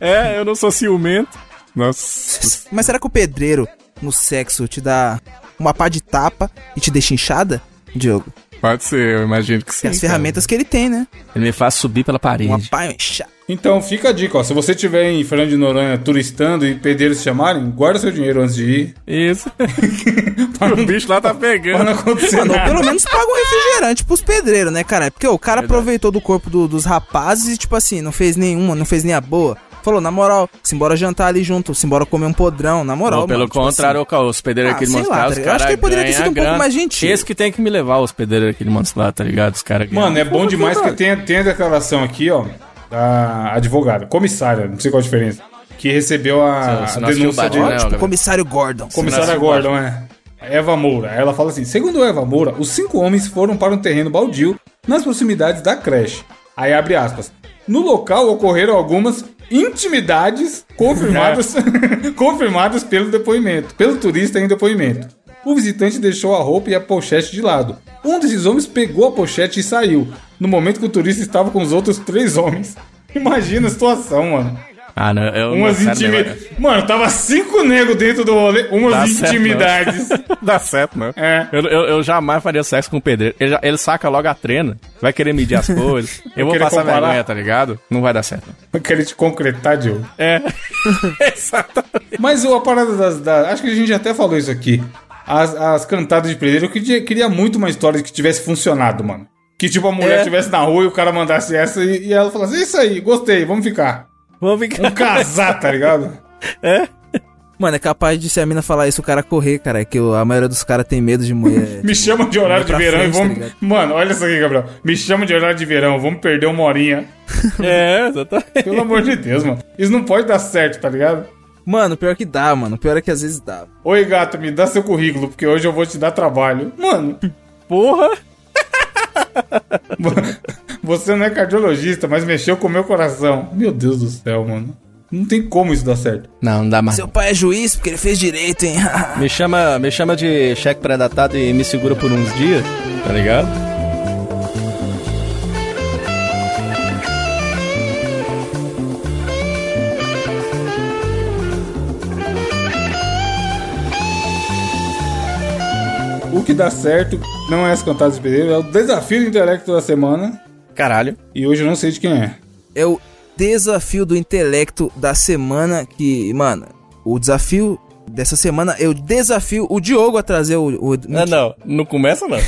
É, eu não sou ciumento. Nossa. Mas será que o pedreiro no sexo te dá uma pá de tapa e te deixa inchada, Diogo? Pode ser, eu imagino que sim. Tem as cara. ferramentas que ele tem, né? Ele me faz subir pela parede. Uma pá inchada. Então fica a dica, ó. Se você estiver em Fernando de Noronha turistando e pedreiros chamarem, guarda seu dinheiro antes de ir. Isso. o bicho lá tá Pra pegando. não acontecer Mano, pelo menos paga um refrigerante pros pedreiros, né, cara? Porque o cara aproveitou do corpo do- dos rapazes e, tipo assim, não fez nenhuma, não fez nem a boa. Falou, na moral, simbora jantar ali junto, simbora comer um podrão, na moral. Ou pelo mano, tipo contrário, assim. os pedreiros Ah, aqui de sei Montes lá, Claros, tá? Eu acho que poderia ter sido um pouco mais gentil. Esse que tem que me levar, os pedreiros aqui de Montes Claros, tá ligado? Os caras. Mano, é bom demais que tem, tem a declaração aqui, ó, da advogada, comissária, não sei qual a diferença. que recebeu a, a não assistiu o denúncia dele. né, Tipo, comissário Gordon. Comissária nasceu Gordon, é. Eva Moura. Ela fala assim: segundo Eva Moura, os cinco homens foram para um terreno baldio nas proximidades da creche. Aí abre aspas. No local ocorreram algumas intimidades confirmadas, confirmadas pelo depoimento, pelo turista em depoimento. O visitante deixou a roupa e a pochete de lado. Um desses homens pegou a pochete e saiu, no momento que o turista estava com os outros três homens. Imagina a situação, mano. Ah, não, eu Umas intimidades. Mano, tava cinco negros dentro do rolê, umas Dá certo, intimidades. não. Dá certo, não. É. Eu, eu, eu jamais faria sexo com o pedreiro. Ele, ele saca logo a trena, vai querer medir as coisas. Eu vou querer passar comparar. vergonha, tá ligado? Não vai dar certo. Eu queria te concretar, Diogo. É. Exatamente. Mas a parada das, da- Acho que a gente até falou isso aqui. As, as cantadas de pedreiro, eu queria, queria muito uma história que tivesse funcionado, mano. Que tipo, a mulher É. estivesse na rua e o cara mandasse essa e, e ela falasse, isso aí, gostei, vamos ficar. Vamos ficar. Um casar, tá ligado? Mano, é capaz de se a mina falar isso, o cara correr, cara. É que a maioria dos caras tem medo de mulher. Me chama de horário de verão frente, e vamos. tá? Mano, olha isso aqui, Gabriel. Me chama de horário de verão, vamos perder uma horinha. É, exatamente. Pelo amor de Deus, mano. Isso não pode dar certo, tá ligado? Mano, pior que dá, mano. Pior é que às vezes dá. Oi, gato, me dá seu currículo, porque hoje eu vou te dar trabalho. Mano, Porra. Você não é cardiologista, mas mexeu com o meu coração. Meu Deus do céu, mano. Não tem como isso dar certo. Não, não dá mais. Seu pai é juiz porque ele fez direito, hein? Me chama, me chama de cheque pré-datado e me segura por uns dias, tá ligado? O que dá certo não é as cantadas de pedreiro, é o desafio do intelecto da semana. Caralho. E hoje eu não sei de quem é. é o desafio do intelecto da semana que, mano, o desafio dessa semana, eu desafio o Diogo a trazer o... o Não, não, não começa não.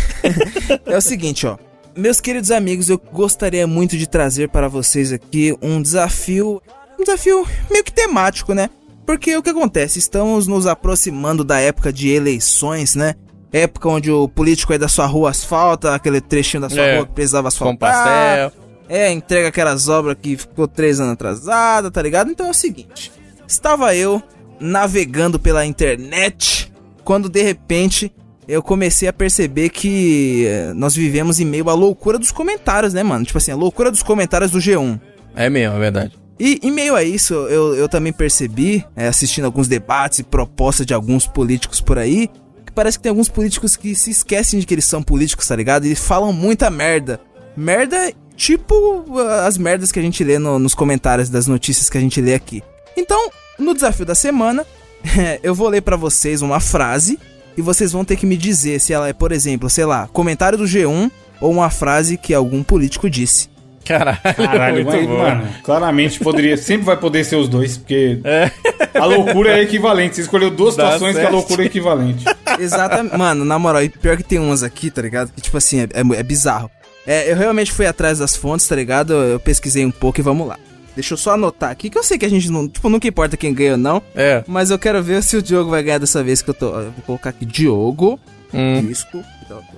É o seguinte, ó. Meus queridos amigos, eu gostaria muito de trazer para vocês aqui um desafio, um desafio meio que temático, né? Porque o que acontece? Estamos nos aproximando da época de eleições, né? Época onde o político aí da sua rua asfalta, aquele trechinho da sua É, rua que precisava Com asfaltar. pastel. É, entrega aquelas obras que ficou três anos atrasada, tá ligado? Então é o seguinte: estava eu navegando pela internet quando de repente eu comecei a perceber que eh, nós vivemos em meio à loucura dos comentários, né, mano? Tipo assim, a loucura dos comentários do G1. É mesmo, é verdade. E em meio a isso, eu, eu também percebi, eh, assistindo alguns debates e propostas de alguns políticos por aí, parece que tem alguns políticos que se esquecem de que eles são políticos, tá ligado? E falam muita merda. Merda tipo ah, as merdas que a gente lê no- nos comentários das notícias que a gente lê aqui. Então, no desafio da semana, eu vou ler pra vocês uma frase e vocês vão ter que me dizer se ela é, por exemplo, sei lá, comentário do G1 ou uma frase que algum político disse. Caralho, Caralho, muito mas, bom. mano, claramente poderia, sempre vai poder ser os dois, porque É. a loucura é equivalente. Você escolheu duas Dá situações que a certo. loucura é equivalente. Exatamente. Mano, na moral, e pior que tem umas aqui, tá ligado? Que tipo assim, é, é- é bizarro. É, eu realmente fui atrás das fontes, tá ligado? Eu, eu pesquisei um pouco e vamos lá. Deixa eu só anotar aqui, que eu sei que a gente não. Tipo, nunca importa quem ganha ou não. É. Mas eu quero ver se o Diogo vai ganhar dessa vez que eu tô. Eu vou colocar aqui Diogo. Hum, Disco.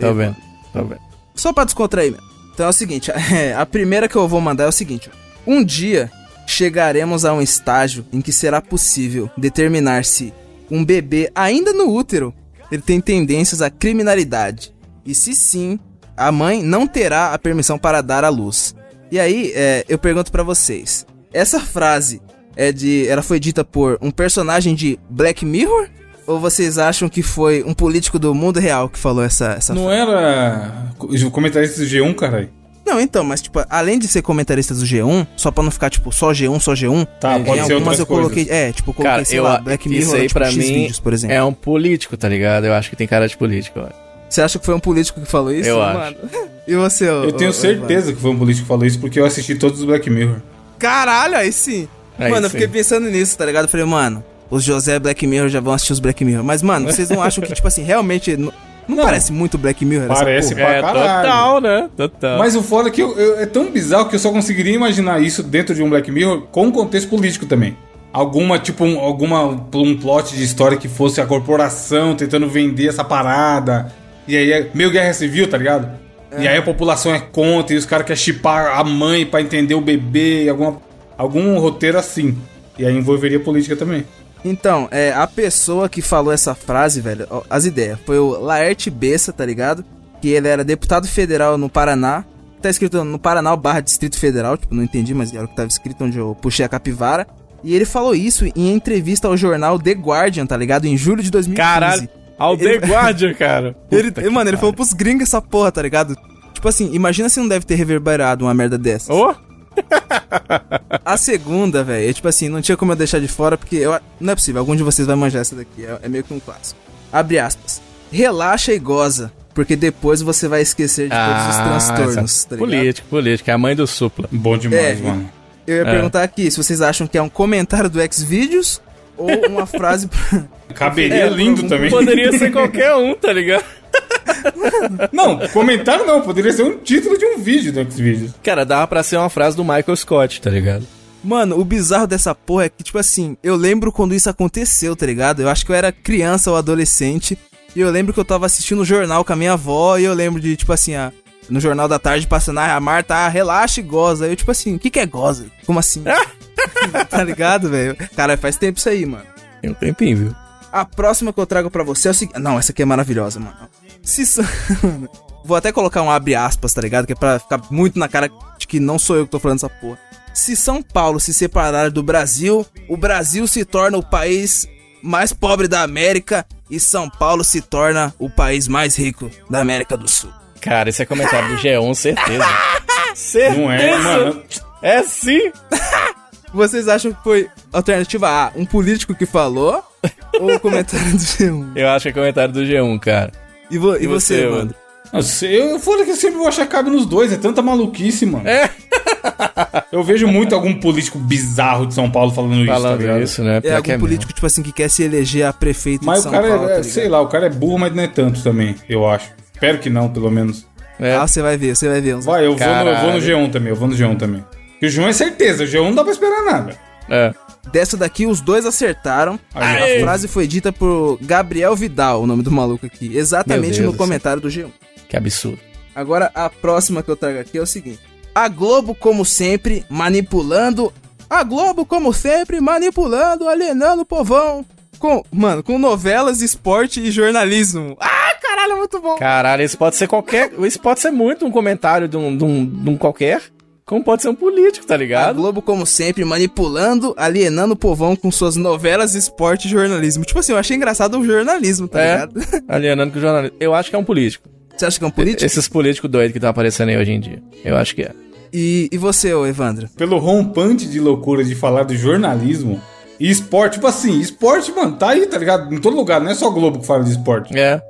tá vendo, tá vendo. Só pra descontrair mesmo. Então é o seguinte, a primeira que eu vou mandar é o seguinte. Um dia chegaremos a um estágio em que será possível determinar se um bebê ainda no útero ele tem tendências à criminalidade. E se sim, a mãe não terá a permissão para dar à luz. E aí, é, eu pergunto pra vocês. Essa frase é de, ela foi dita por um personagem de Black Mirror? Ou vocês acham que foi um político do mundo real que falou essa, essa Não era o comentarista do G1, caralho? Não, então, mas tipo, além de ser comentarista do G1, só pra não ficar tipo só G1, só G1, Tá, em pode ser algumas eu coisas. coloquei, é, tipo, eu coloquei, Cara, sei eu, lá, Black Mirror, isso aí tipo, pra X mim vídeos, por exemplo. é um político, tá ligado? Eu acho que tem cara de político, ó. Você acha que foi um político que falou isso? Eu mano? E você, Eu tenho ô- ô, certeza que foi um político que falou isso, porque eu assisti todos os Black Mirror. Caralho, aí sim. Aí mano, eu sim. fiquei pensando nisso, tá ligado? Eu falei, mano, os José Black Mirror já vão assistir os Black Mirror. Mas, mano, vocês não acham que, tipo assim, realmente. Não, não Não. parece muito Black Mirror essa Parece porra? pra É, caralho. total, né? Total. Mas o foda é que eu- eu- é tão bizarro que eu só conseguiria imaginar isso dentro de um Black Mirror com um contexto político também. Alguma, tipo, um, alguma, um plot de história que fosse a corporação tentando vender essa parada. E aí é meio guerra civil, tá ligado? E aí a população é contra e os caras querem chipar a mãe pra entender o bebê, alguma, algum roteiro assim. E aí envolveria política também. Então, é, a pessoa que falou essa frase, velho, ó, as ideias, foi o Laerte Bessa, tá ligado? Que ele era deputado federal no Paraná. Tá escrito no Paraná barra Distrito Federal, tipo, não entendi, mas era o que tava escrito onde eu puxei a capivara. E ele falou isso em entrevista ao jornal The Guardian, tá ligado? Em julho de 2015. Caralho, ao The Ele- Guardian, cara. Ele, mano, ele falou pros gringos essa porra, tá ligado? Tipo assim, imagina se não deve ter reverberado uma merda dessa. Ô, A segunda, velho, é tipo assim, não tinha como eu deixar de fora, porque eu, não é possível, algum de vocês vai manjar essa daqui, é, é meio que um clássico. Abre aspas. Relaxa e goza, porque depois você vai esquecer de todos os transtornos, Ah, essa- tá ligado? político, político, é a mãe do supla. Bom demais, É, mano. Eu ia É. perguntar aqui se vocês acham que é um comentário do Xvideos ou uma frase... Caberia É, lindo também. Poderia ser qualquer um, tá ligado? Não, comentário não, poderia ser um título de um vídeo do Xvideos. Cara, dava pra ser uma frase do Michael Scott, tá ligado? Mano, o bizarro dessa porra é que, tipo assim, eu lembro quando isso aconteceu, tá ligado? Eu acho que eu era criança ou adolescente. E eu lembro que eu tava assistindo o jornal com a minha avó. E eu lembro de, tipo assim, a, no jornal da tarde passando, ah, a Marta, ah, relaxa e goza. Aí eu, tipo assim, o que que é goza? Como assim? tá ligado, velho? Cara, faz tempo isso aí, mano. Tem um tempinho, viu? A próxima que eu trago pra você é o seguinte. Não, essa aqui é maravilhosa, mano. Se. São- Vou até colocar um abre aspas, tá ligado? Que é pra ficar muito na cara de que não sou eu que tô falando essa porra. Se São Paulo se separar do Brasil, o Brasil se torna o país mais pobre da América e São Paulo se torna o país mais rico da América do Sul. Cara, esse é comentário do G1, certeza. certeza. Não é, mano. É sim. Vocês acham que foi alternativa A, um político que falou? ou o comentário do G1? Eu acho que é comentário do G1, cara. E, vo- e E você, você, mano? Nossa, eu foda que eu sempre vou achar que cabe nos dois, é tanta maluquice, mano. É. Eu vejo muito algum político bizarro de São Paulo falando, isso, tá Falando ligado? isso, né? É algum que é político, tipo assim, que quer se eleger a prefeito Mas de o São cara Paulo, é, tá é, ligado? sei lá, o cara é burro, mas não é tanto também, eu acho. Espero que não, pelo menos. mesmo. É. Ah, você vai ver, você vai ver. Vai, eu vou, no, eu vou no Caralho. G1 também, eu vou no G1 também. Porque o G1 é certeza, o G1 não dá pra esperar nada. É. Dessa daqui, os dois acertaram. Aí, a frase foi dita por Gabriel Vidal, o nome do maluco aqui. Exatamente no comentário do G1. Que absurdo. Agora, a próxima que eu trago aqui é o seguinte. A Globo, como sempre, manipulando... A Globo, como sempre, manipulando, alienando o povão. Com, mano, com novelas, esporte e jornalismo. Ah, caralho, muito bom. Caralho, isso pode ser qualquer. Isso pode ser muito um comentário de um, de um, de um qualquer. Como pode ser um político, tá A ligado? Globo, como sempre, manipulando, alienando o povão com suas novelas, esporte e jornalismo. Tipo assim, eu achei engraçado o jornalismo, tá É. ligado? Alienando com o jornalista. Eu acho que é um político. Você acha que é um político? Esses políticos doidos que estão aparecendo aí hoje em dia. Eu acho que é. E, e você, ô Evandro? Pelo rompante de loucura de falar do jornalismo e esporte, tipo assim, esporte, mano, tá aí, tá ligado? Em todo lugar, não é só a Globo que fala de esporte. É.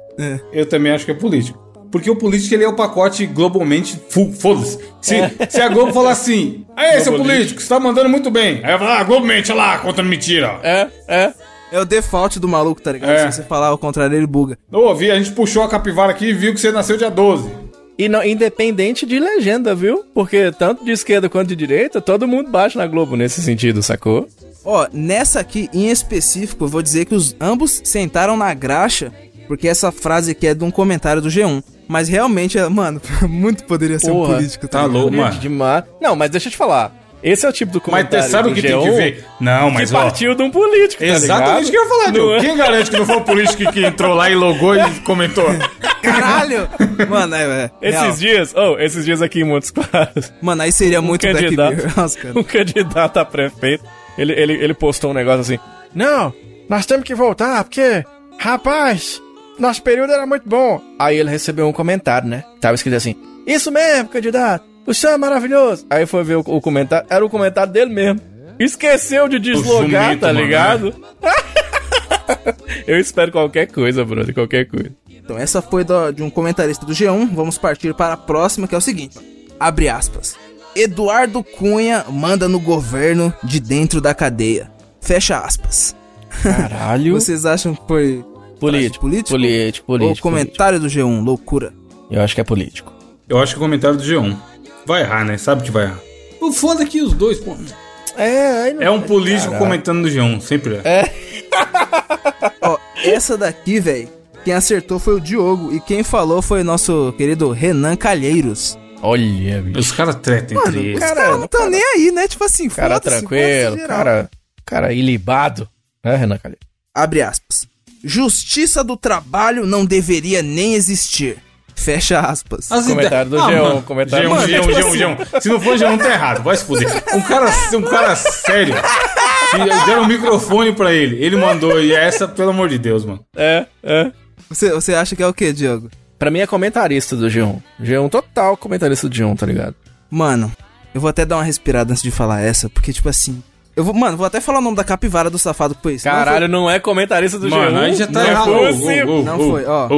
Eu também acho que é político. Porque o político ele é o pacote globalmente foda-se. Se, se a Globo falar assim, aí, seu político, você tá mandando muito bem. Aí eu falo, ah, globalmente, olha lá, contando mentira. É, é. É o default do maluco, tá ligado? É. Se você falar ao contrário, ele buga. Ô, vi, a gente puxou a capivara aqui e viu que você nasceu dia 12. E não, independente de legenda, viu? Porque tanto de esquerda quanto de direita, todo mundo bate na Globo nesse sentido, sacou? Ó, nessa aqui em específico, eu vou dizer que os ambos sentaram na graxa, porque essa frase aqui é de um comentário do G1. Mas realmente, é- mano, muito poderia ser um Porra, político, tá ligado? louco. Bonito mano. demais. Não, mas deixa eu te falar. Esse é o tipo do Mas comentário você sabe o que tem G1 que ver? Não, mas que ó. partiu de um político, tá Exatamente o que eu ia falar, Não Diogo. é? Quem garante que não foi o político que, entrou lá e logou e comentou? Caralho! Mano, é, é real. Esses dias, oh, esses dias aqui em Montes Claros, Mano, aí seria muito Black candidato, um candidato a prefeito, ele, ele, ele postou um negócio assim, não, nós temos que voltar, porque, rapaz, nosso período era muito bom. Aí ele recebeu um comentário, né? Tava escrito assim, isso mesmo, candidato, o senhor é maravilhoso. Aí foi ver o, o comentário, era o comentário dele mesmo. Esqueceu de deslogar, tá mano, ligado? Eu espero qualquer coisa, brother, qualquer coisa. Então, essa foi do- de um comentarista do G1. Vamos partir para a próxima, que é o seguinte: abre aspas. Eduardo Cunha manda no governo de dentro da cadeia. Fecha aspas. Caralho. Vocês acham que foi Político, político? político, político. Ou comentário do G1? Loucura. político. Eu acho que é político. Eu acho que o comentário do G1. Vai errar, né? Sabe que vai errar. O foda é que os dois, pô. É, aí não... É um político Caralho. comentando no G1, sempre é. Ó, essa daqui, velho, quem acertou foi o Diogo. E quem falou foi o nosso querido Renan Calheiros. Olha, bicho. Os caras tretam entre eles. Os caras não estão nem aí, né? Tipo assim, Cara tranquilo, cara Cara, ilibado. Né, Renan Calheiros? Abre aspas. Justiça do trabalho não deveria nem existir. Fecha aspas. As Comentário do ideias- Geão, mano, comentário Geão, do Geão, Geão. Geão, Geão. Se não for Geão, tá errado. Vai se fuder. Um cara, um cara sério. Deram um microfone pra ele. Ele mandou, e essa, pelo amor de Deus, mano. É, é. Você, você acha que é o quê, Diogo? Pra mim é comentarista do G1. G1 total comentarista do G1, tá ligado? Mano, eu vou até dar uma respirada antes de falar essa, porque, tipo assim. Eu vou, mano, vou até falar o nome da capivara do safado foi isso. Não Caralho, não, é comentarista do Mano, G1. aí já tá não errado. foi assim. Não foi, ó.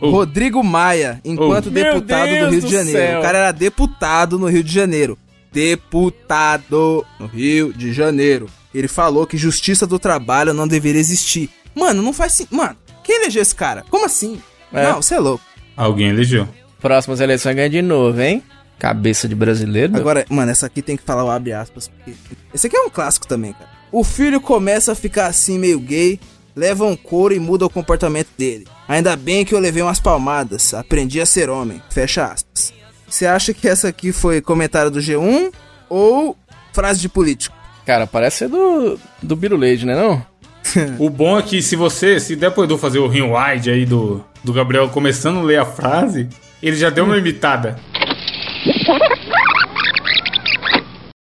Rodrigo Maia, enquanto Oh. Deputado do Rio do de Janeiro. céu. O cara era deputado no Rio de Janeiro. Deputado no Rio de Janeiro. Ele falou que justiça do trabalho não deveria existir. Mano, não faz sentido. Mano, quem elegeu esse cara? Como assim? É. Não, você é louco. Alguém elegeu. Próximas eleições ganha de novo, hein? Cabeça de brasileiro. meu. Agora, mano, essa aqui tem que falar o abre aspas. Porque... Esse aqui é um clássico também, cara. O filho começa a ficar assim meio gay, leva um couro e muda o comportamento dele. Ainda bem que eu levei umas palmadas, aprendi a ser homem. Fecha aspas. Você acha que essa aqui foi comentário do G1 ou frase de político? Cara, parece ser do, do Biruleide, né não? O bom é que se você, se pro Edu fazer o rewind aí do, do Gabriel começando a ler a frase, ele já deu uma imitada.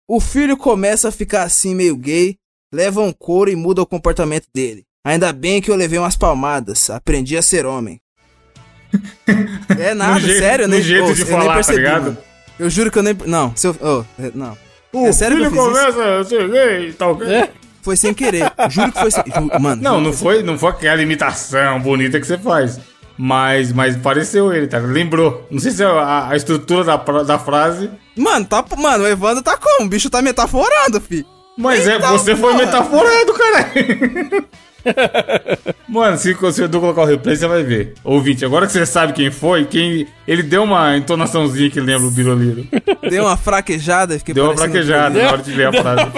O filho começa a ficar assim meio gay, leva um couro e muda o comportamento dele. Ainda bem que eu levei umas palmadas, aprendi a ser homem. É nada, jeito- sério, nem, jeito ô, de eu falar, nem tá percebi, ligado? mano. Eu juro que eu nem. Não, se eu. é, não. O É sério que eu filho fiz isso? começa a ser gay e tal. Foi sem querer. Juro que foi sem. ju- mano. Não, juro não foi, não foi aquela imitação bonita que você faz. Mas, mas pareceu ele, tá? Lembrou. Não sei se é a, a estrutura da, da frase. Mano, tá, mano, o Evandro tá como? O bicho tá metaforando, fi. Mas é, Eita, você foi porra. metaforado, caralho. Mano, se o Edu colocar o replay, você vai ver. Ouvinte, agora que você sabe quem foi, quem. Ele deu uma entonaçãozinha que lembra o Biroliro. Deu uma fraquejada. Fiquei Deu uma fraquejada na hora de ler a frase.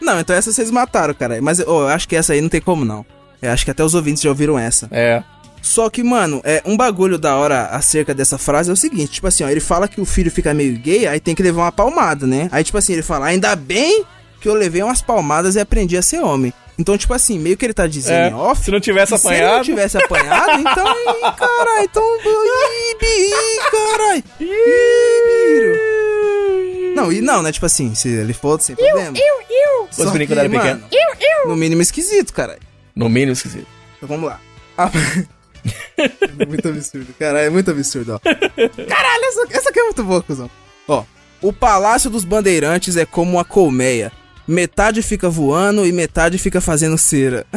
Não, então essa vocês mataram, cara. Mas ô, eu acho que essa aí não tem como, não. Eu acho que até os ouvintes já ouviram essa. É. Só que, mano, é um bagulho da hora acerca dessa frase é o seguinte, tipo assim, ó, ele fala que o filho fica meio gay, aí tem que levar uma palmada, né? Aí, tipo assim, ele fala, ainda bem que eu levei umas palmadas e aprendi a ser homem. Então, tipo assim, meio que ele tá dizendo É, off. se não tivesse que Se não apanhado. tivesse apanhado, então, ih, caralho, então, ih, caralho. Não, e não, né? Tipo assim, se ele for sem problema. Os Só brinquedos que, quando era pequeno. mano, No mínimo esquisito, caralho. No mínimo esquisito. Então vamos lá. Ah, é muito absurdo, caralho, é muito absurdo, ó. Caralho, essa, essa aqui é muito boa, cuzão. Ó, o Palácio dos Bandeirantes é como uma colmeia. Metade fica voando e metade fica fazendo cera.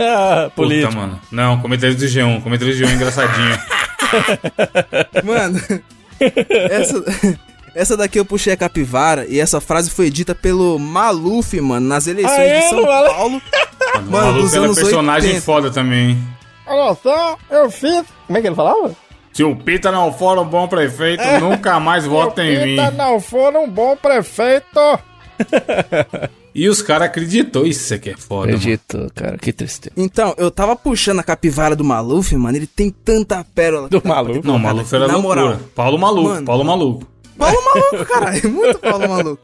Ah, Puta, político. mano. Não, comentário do G1. Comentário do G1 engraçadinho. Mano, essa, essa daqui eu puxei a capivara e essa frase foi dita pelo Maluf, mano, nas eleições Ah, é, de São? Paulo. Mano, o Mano, dos era anos personagem 80. foda também. Olha só, eu fiz. Como é que ele falava? Se o Pita não for um bom prefeito, nunca mais vota em mim. não for um bom prefeito. E os caras acreditou. Isso aqui é foda, mano. Acredito, cara, que tristeza. Então, eu tava puxando a capivara do Maluf, mano, ele tem tanta pérola. Do maluco. Não, o maluco era Na loucura. moral. Paulo Maluco, Mano. Paulo Maluco. Paulo Maluco, caralho, muito Paulo Maluco.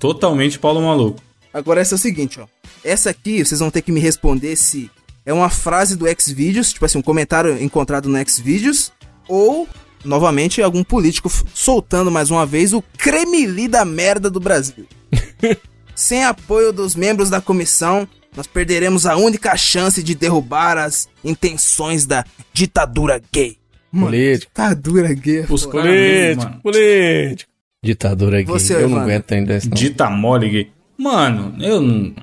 Totalmente Paulo Maluco. Agora essa é o seguinte, ó. Essa aqui, vocês vão ter que me responder se é uma frase do Xvideos, tipo assim, um comentário encontrado no Xvideos, ou, novamente, algum político soltando mais uma vez o cremili da merda do Brasil. Sem apoio dos membros da comissão, nós perderemos a única chance de derrubar as intenções da ditadura gay. Mano, Político. ditadura gay. é Os mesmo, Político, mano. político. Ditadura aqui. Você, eu não aguento ainda isso. não. Dita mole gay. Mano, eu não.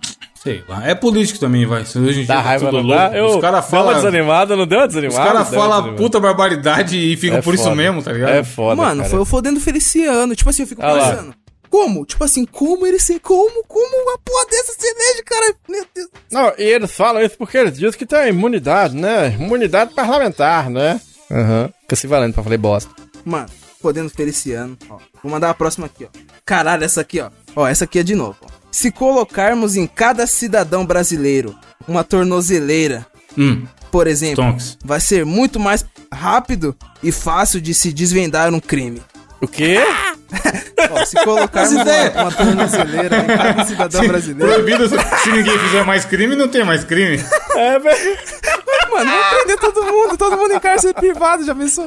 Sei lá. É político também, vai. Hoje em dia Dá tá raiva, tudo não louco. dá? Eu, Os caras falam. desanimada, não deu uma Os desanimada? caras Deu uma falam puta barbaridade e ficam É por isso foda. mesmo, tá ligado? É foda, Mano, cara. foi o fodendo Feliciano. Tipo assim, eu fico Ah lá. pensando. Como? Tipo assim, como ele se. Como? Como uma porra dessa se elege, cara? Meu Deus. Não, e eles falam isso porque eles dizem que tem imunidade, né? Imunidade parlamentar, né? Aham. Fica se valendo pra falar bosta. Mano, fodendo Feliciano. Ó, vou mandar a próxima aqui, ó. Caralho, essa aqui, ó. Ó, essa aqui é de novo. ó. Se colocarmos em cada cidadão brasileiro uma tornozeleira, Hum, por exemplo, Tonks. vai ser muito mais rápido e fácil de se desvendar um crime. O quê? Ó, se colocarmos uma, uma tornozeleira em cada cidadão brasileiro, Proibido, se ninguém fizer mais crime, não tem mais crime. É, velho. mano, vamos prender todo mundo, todo mundo em cárcere privado, já pensou?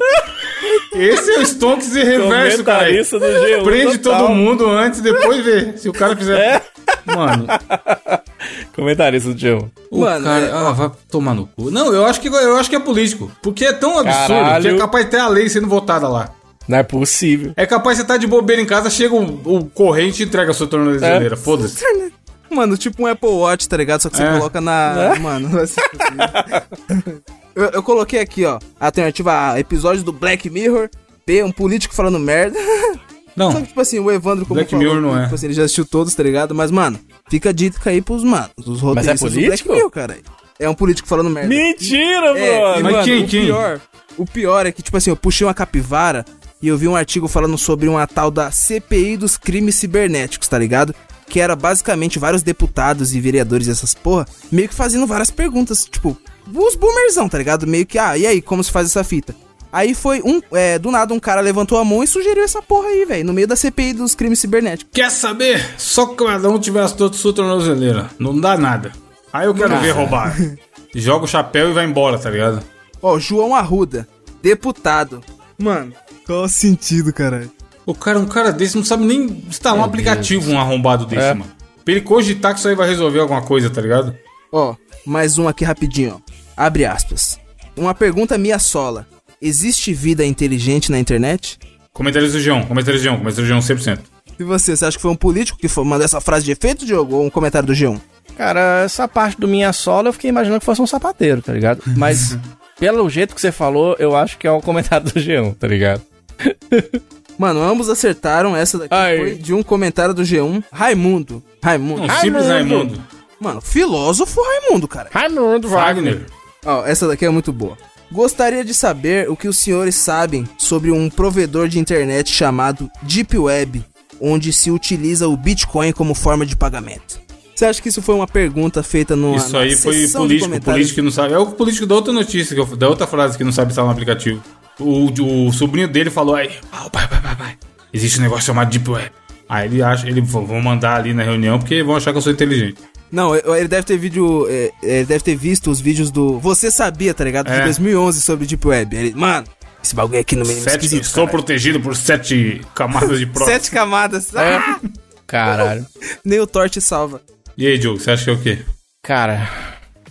Esse é o Stonks e reverso, cara. Comentarista do G1 Prende total. todo mundo antes, depois vê. Se o cara fizer. É. Mano, Comentarista do G1. o Mano, cara. é- Ah, vai tomar no cu. Não, eu acho que, eu acho que é político. Porque é tão absurdo Caralho. que é capaz de ter a lei sendo votada lá. Não é possível. É capaz de você estar de bobeira em casa, chega o, o corrente e entrega a sua tornozeleira. É. Foda-se. Mano, tipo um Apple Watch, tá ligado? Só que você É. coloca na. Mano, vai se fuder. eu, eu coloquei aqui, ó. Alternativa A, episódios do Black Mirror. B, um político falando merda. Só Não, que, tipo assim, o Evandro, como Black falou, Mirror não é. Tipo assim, ele já assistiu todos, tá ligado? Mas, mano, fica a dica aí pros manos, os roteiristas do Black político? Mirror, cara. É um político falando merda. Mentira, É, mano. e, Mas mano, quem, o quem? pior, o pior é que, tipo assim, eu puxei uma capivara e eu vi um artigo falando sobre uma tal da CPI dos crimes cibernéticos, tá ligado? Que era basicamente vários deputados e vereadores dessas porra, meio que fazendo várias perguntas, tipo, os boomerzão, tá ligado? Meio que, ah, e aí, como se faz essa fita? Aí foi um, é, do nada um cara levantou a mão e sugeriu essa porra aí, velho, no meio da CPI dos crimes cibernéticos. quer saber? Só que cada um tivesse toda sua tornozeleira. Não dá nada. Aí eu quero ver roubar. Joga o chapéu e vai embora, tá ligado? Ó, João Arruda, deputado. Mano, qual o sentido, caralho? O cara, um cara desse não sabe nem instalar um aplicativo, um arrombado desse, É. mano. Pra ele cogitar que isso aí vai resolver alguma coisa, tá ligado? Ó, mais um aqui rapidinho, ó. Abre aspas. Uma pergunta minha sola. Existe vida inteligente na internet? Comentários do João, comentários do João, comentários do João 100%. E você, você acha que foi um político que foi- mandou essa frase de efeito, Diogo? Ou um comentário do G1? Cara, essa parte do minha sola eu fiquei imaginando que fosse um sapateiro, tá ligado? Mas, pelo jeito que você falou, eu acho que é um comentário do G1, tá ligado? Mano, ambos acertaram. Essa daqui Ai. foi de um comentário do G1. Raimundo. Raimundo. Um simples Raimundo. Raimundo. Mano, filósofo Raimundo, cara. Raimundo Wagner. Ó, essa daqui é muito boa. Gostaria de saber o que os senhores sabem sobre um provedor de internet chamado Deep Web, onde se utiliza o Bitcoin como forma de pagamento. Você acha que isso foi uma pergunta feita no Isso aí foi político, político que não sabe. É o político da outra notícia, da outra frase que não sabe instalar um aplicativo. O, o sobrinho dele falou aí, pai, pai, pai, pai, existe um negócio chamado Deep Web. Aí ele acha, ele vão mandar ali na reunião porque vão achar que eu sou inteligente. Não, ele deve ter vídeo, é, ele deve ter visto os vídeos do Você Sabia, tá ligado? De É. 2011 sobre Deep Web. Ele, mano, esse bagulho aqui no meio é Sete, esquisito, sou caralho. protegido por sete camadas de prova. Sete camadas. É. Ah, Caralho. nem o Torte salva. E aí, Diogo, você acha que é o quê? Cara,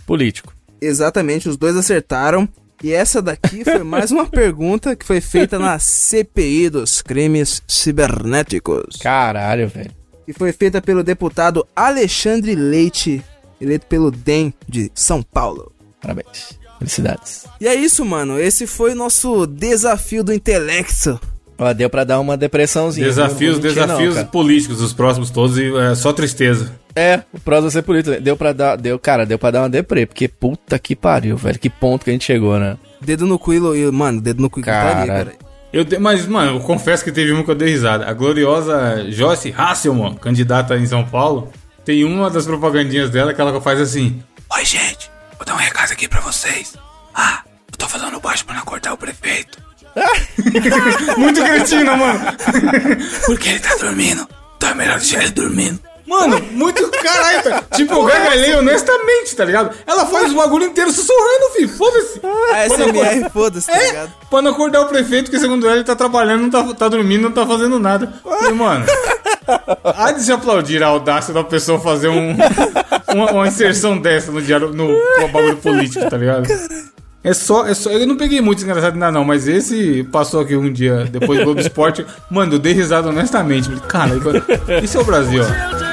político. Exatamente, os dois acertaram. E essa daqui foi mais uma pergunta que foi feita na CPI dos crimes cibernéticos. Caralho, velho. Que foi feita pelo deputado Alexandre Leite, eleito pelo DEM de São Paulo. Parabéns. Felicidades. E é isso, mano. Esse foi o nosso desafio do intelecto. Ó, deu pra dar uma depressãozinha. Desafios, Não desafios não, políticos, os próximos todos, e é só tristeza. É, o próximo vai ser político. Deu pra dar. Deu, cara, deu pra dar uma deprê, porque puta que pariu, velho. Que ponto que a gente chegou, né? Dedo no cu e, mano, dedo no cu e cara. Eu te- mas, mano, eu confesso que teve uma que eu dei risada. A gloriosa Joyce Hasselman, candidata em São Paulo, tem uma das propagandinhas dela que ela faz assim: Oi, gente, vou dar um recado aqui pra vocês. Ah, eu tô falando baixo pra não acordar o prefeito. Muito cretina, mano. Porque ele tá dormindo. É melhor deixar ele dormindo. Mano, muito caralho. tá? Tipo, eu gargalhei honestamente, tá ligado? Ela faz o bagulho inteiro sussurrando, filho. Foda-se. A Quando eu- SMR, foda-se, tá é, ligado? pra não acordar o prefeito, que segundo ela ele tá trabalhando, não tá, tá dormindo, não tá fazendo nada. E, mano, há de se aplaudir a audácia da pessoa fazer um, uma, uma inserção dessa no diário, no, no bagulho político, tá ligado? É só, é só. Eu não peguei muito engraçado ainda não, mas esse passou aqui um dia depois do Globo Esporte. Mano, eu dei risada honestamente. Cara, isso é o Brasil, ó.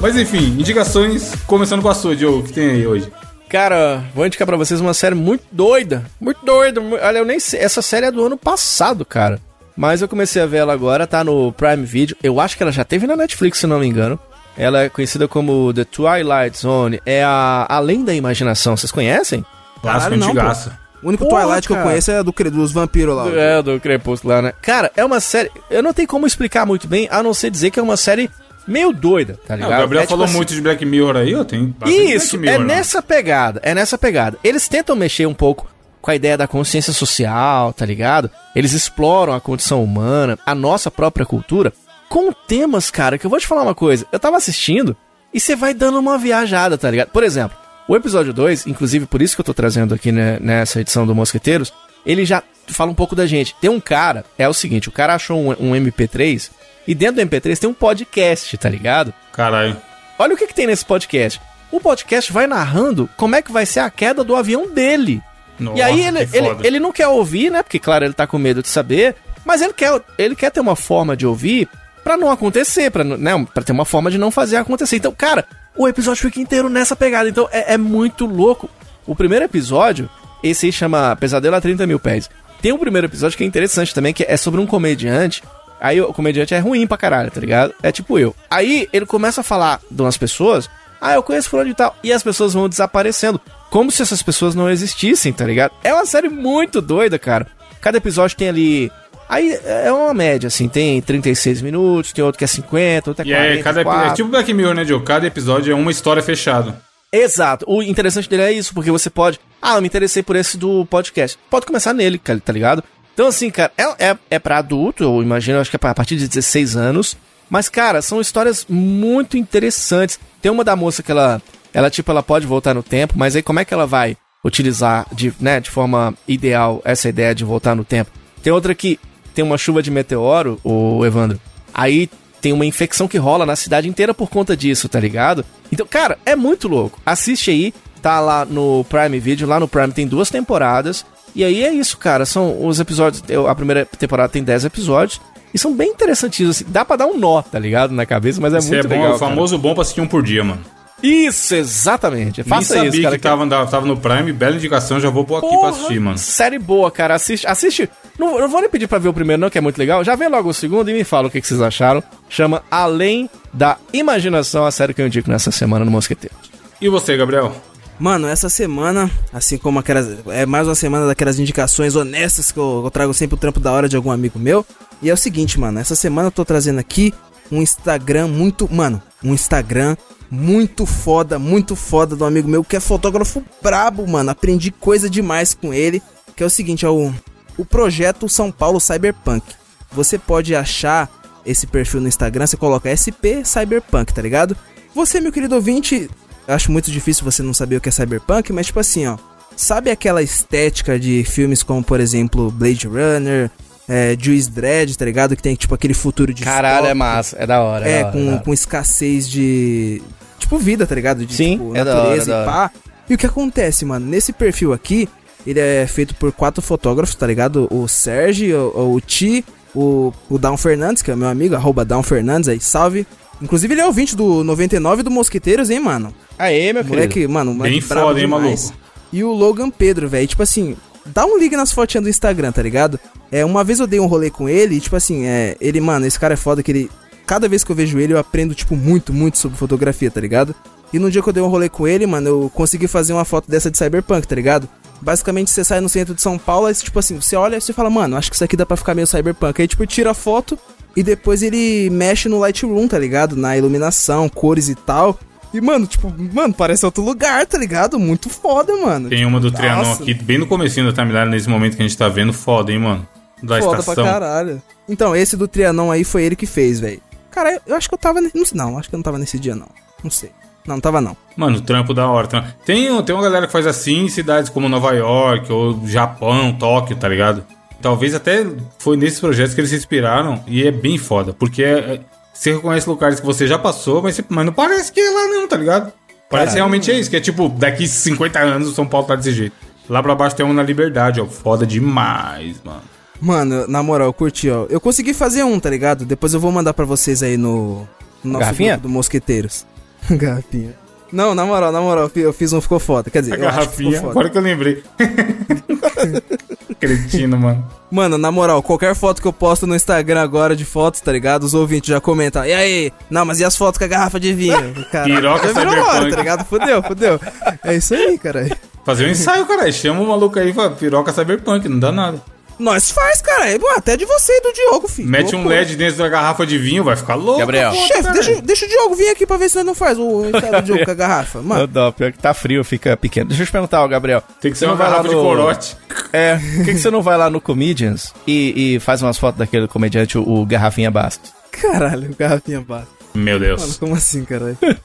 Mas enfim, indicações, começando com a sua, Diogo, que tem aí hoje. Cara, vou indicar pra vocês uma série muito doida. Muito doida. Olha, eu nem sei. Essa série é do ano passado, cara. Mas eu comecei a ver ela agora, tá no Prime Video. Eu acho que ela já teve na Netflix, se não me engano. Ela é conhecida como The Twilight Zone. É a Além da Imaginação. Vocês conhecem? Clássico antigaça. O único Porra, Twilight que eu conheço é do, dos vampiros lá. É, do Crepúsculo lá, né? Cara, é uma série. Eu não tenho como explicar muito bem, a não ser dizer que é uma série meio doida, tá ligado? o Gabriel É tipo falou assim- muito de Black Mirror aí, ó. Tem Isso, Mirror, é né? nessa pegada, é nessa pegada. Eles tentam mexer um pouco com a ideia da consciência social, tá ligado? Eles exploram a condição humana, a nossa própria cultura, com temas, cara, que eu vou te falar uma coisa. Eu tava assistindo e você vai dando uma viajada, tá ligado? Por exemplo, o episódio 2, inclusive por isso que eu tô trazendo aqui né, nessa edição do Mosqueteiros, ele já fala um pouco da gente. Tem um cara, é o seguinte, o cara achou um, um MP3 e dentro do MP3 tem um podcast, tá ligado? Caralho. Olha o que, que tem nesse podcast. O podcast vai narrando como é que vai ser a queda do avião dele. Nossa, e aí ele, ele, ele não quer ouvir, né? Porque, claro, ele tá com medo de saber. Mas ele quer, ele quer ter uma forma de ouvir pra não acontecer, pra, não- né, pra ter uma forma de não fazer acontecer. Então, cara, o episódio fica inteiro nessa pegada. Então é, é muito louco. O primeiro episódio, esse aí chama Pesadelo a 30 mil pés. Tem um primeiro episódio que é interessante também, que é sobre um comediante. Aí o comediante é ruim pra caralho, tá ligado? É tipo eu. Aí ele começa a falar de umas pessoas. Ah, eu conheço fulano de tal. E as pessoas vão desaparecendo. Como se essas pessoas não existissem, tá ligado? É uma série muito doida, cara. Cada episódio tem ali. Aí é uma média, assim. Tem 36 minutos, tem outro que é 50, outro é E aí, 40. cada, é tipo Black Mirror, né, Joe? Cada episódio é uma história fechada. Exato. O interessante dele é isso, porque você pode. Ah, eu me interessei por esse do podcast. Pode começar nele, cara, tá ligado? Então, assim, cara, é, é, é pra adulto, eu imagino, acho que é a partir de 16 anos. Mas, cara, são histórias muito interessantes. Tem uma da moça que ela. Ela, tipo, ela pode voltar no tempo, mas aí como é que ela vai utilizar de, né, de forma ideal essa ideia de voltar no tempo? Tem outra que tem uma chuva de meteoro, o Evandro. Aí tem uma infecção que rola na cidade inteira por conta disso, tá ligado? Então, cara, é muito louco. Assiste aí, tá lá no Prime Video, lá no Prime tem duas temporadas. E aí é isso, cara. São os episódios. A primeira temporada tem 10 episódios. E são bem interessantíssimos. Assim. Dá pra dar um nó, tá ligado? Na cabeça, mas é Isso muito é bom, legal. é o famoso bom pra assistir um por dia, mano. cara. Isso, exatamente. Faça Nem sabia isso, cara. que tava, tava no Prime, bela indicação, já vou pôr aqui Porra, pra assistir, mano. Série boa, cara. Assiste. Assiste. Não, não vou nem pedir pra ver o primeiro, não, que é muito legal. Já vê logo o segundo e me fala o que, que vocês acharam. Chama Além da Imaginação, a série que eu indico nessa semana no Mosqueteiro. E você, Gabriel? Mano, essa semana, assim como aquelas. É mais uma semana daquelas indicações honestas que eu, eu trago sempre o trampo da hora de algum amigo meu. E é o seguinte, mano, essa semana eu tô trazendo aqui um Instagram muito. Mano, um Instagram muito foda, muito foda do amigo meu que é fotógrafo brabo, mano. Aprendi coisa demais com ele. Que é o seguinte, é o, o projeto São Paulo Cyberpunk. Você pode achar esse perfil no Instagram, você coloca SP Cyberpunk, tá ligado? Você, meu querido ouvinte, eu acho muito difícil você não saber o que é Cyberpunk, mas tipo assim, ó. Sabe aquela estética de filmes como, por exemplo, Blade Runner, é, Juice Dredd, tá ligado? Que tem tipo aquele futuro de Caralho, é massa. É da hora. é, da hora, com, da hora. com escassez de. Tipo, vida, tá ligado? De Sim, tipo, é da hora, natureza é e pá. E o que acontece, mano? Nesse perfil aqui, ele é feito por quatro fotógrafos, tá ligado? O Sérgio, o, o Ti, o, o Down Fernandes, que é meu amigo, arroba Down Fernandes aí, salve. Inclusive, ele é ouvinte do 99 do Mosqueteiros, hein, mano? Aê, meu Moleque, querido. mano, Bem foda, hein, demais. maluco? E o Logan Pedro, velho, tipo assim, dá um ligue nas fotinhas do Instagram, tá ligado? É, uma vez eu dei um rolê com ele e, tipo assim, é, ele, mano, esse cara é foda que ele. Cada vez que eu vejo ele, eu aprendo, tipo, muito, muito sobre fotografia, tá ligado? E no dia que eu dei um rolê com ele, mano, eu consegui fazer uma foto dessa de Cyberpunk, tá ligado? Basicamente, você sai no centro de São Paulo, aí, tipo assim, você olha e você fala, mano, acho que isso aqui dá pra ficar meio Cyberpunk. Aí, tipo, tira a foto e depois ele mexe no Lightroom, tá ligado? Na iluminação, cores e tal. E, mano, tipo, mano, parece outro lugar, tá ligado? Muito foda, mano. Tem uma do Nossa. Trianon aqui, bem no comecinho da timeline, nesse momento que a gente tá vendo, foda, hein, mano? Da Foda estação. pra caralho. Então, esse do Trianon aí foi ele que fez, velho. Cara, eu acho que eu tava. não, acho que eu não tava nesse dia, não. Não sei. Não, não tava não. Mano, trampo da hora. Tem, tem uma galera que faz assim em cidades como Nova York ou Japão, Tóquio, tá ligado? Talvez até foi nesses projetos que eles se inspiraram e é bem foda, porque é- é- você reconhece lugares que você já passou, mas, você- mas não parece que é lá não, tá ligado? Parece realmente é isso, que é tipo, daqui 50 anos o São Paulo tá desse jeito. Lá pra baixo tem um na Liberdade, ó. Foda demais, mano. Mano, na moral, eu curti, ó. Eu consegui fazer um, tá ligado? Depois eu vou mandar pra vocês aí no, no nosso grupo do Mosqueteiros. Garrafinha. Não, na moral, na moral, eu fiz um, ficou foda. Quer dizer, A que garrafinha, foda. agora que eu lembrei. Cretino, mano. Mano, na moral, qualquer foto que eu posto no Instagram agora de fotos, tá ligado? Os ouvintes já comentam. E aí? Não, mas e as fotos com a garrafa de vinho? Piroca já virou cyberpunk. hora, tá ligado? Fudeu, fudeu. É isso aí, cara. Fazer um ensaio, cara. Chama o maluco aí pra piroca cyberpunk, não dá nada. Nós faz, cara. É, até de você e do Diogo, filho. Mete um Loucura. LED dentro da garrafa de vinho, vai ficar louco. Gabriel. Chefe, cara. deixa, deixa o Diogo vir aqui pra ver se nós não faz o ensaio do Diogo com a garrafa. Não, Mano, não, pior que tá frio, fica pequeno. Deixa eu te perguntar, ó, Gabriel. Tem que ser uma não garrafa de no- corote. É, por que, que você não vai lá no Comedians e, e faz umas fotos daquele comediante, o, o Garrafinha Bastos? caralho, garrafinha baixa. Meu Mano, Deus. como assim, caralho? o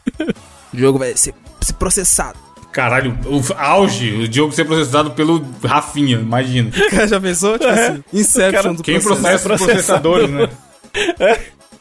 Diogo vai ser, ser processado. Caralho, o auge, o Diogo ser processado pelo Rafinha, imagina. O cara já pensou? Tipo assim, Inception do Quem processa os processadores, né?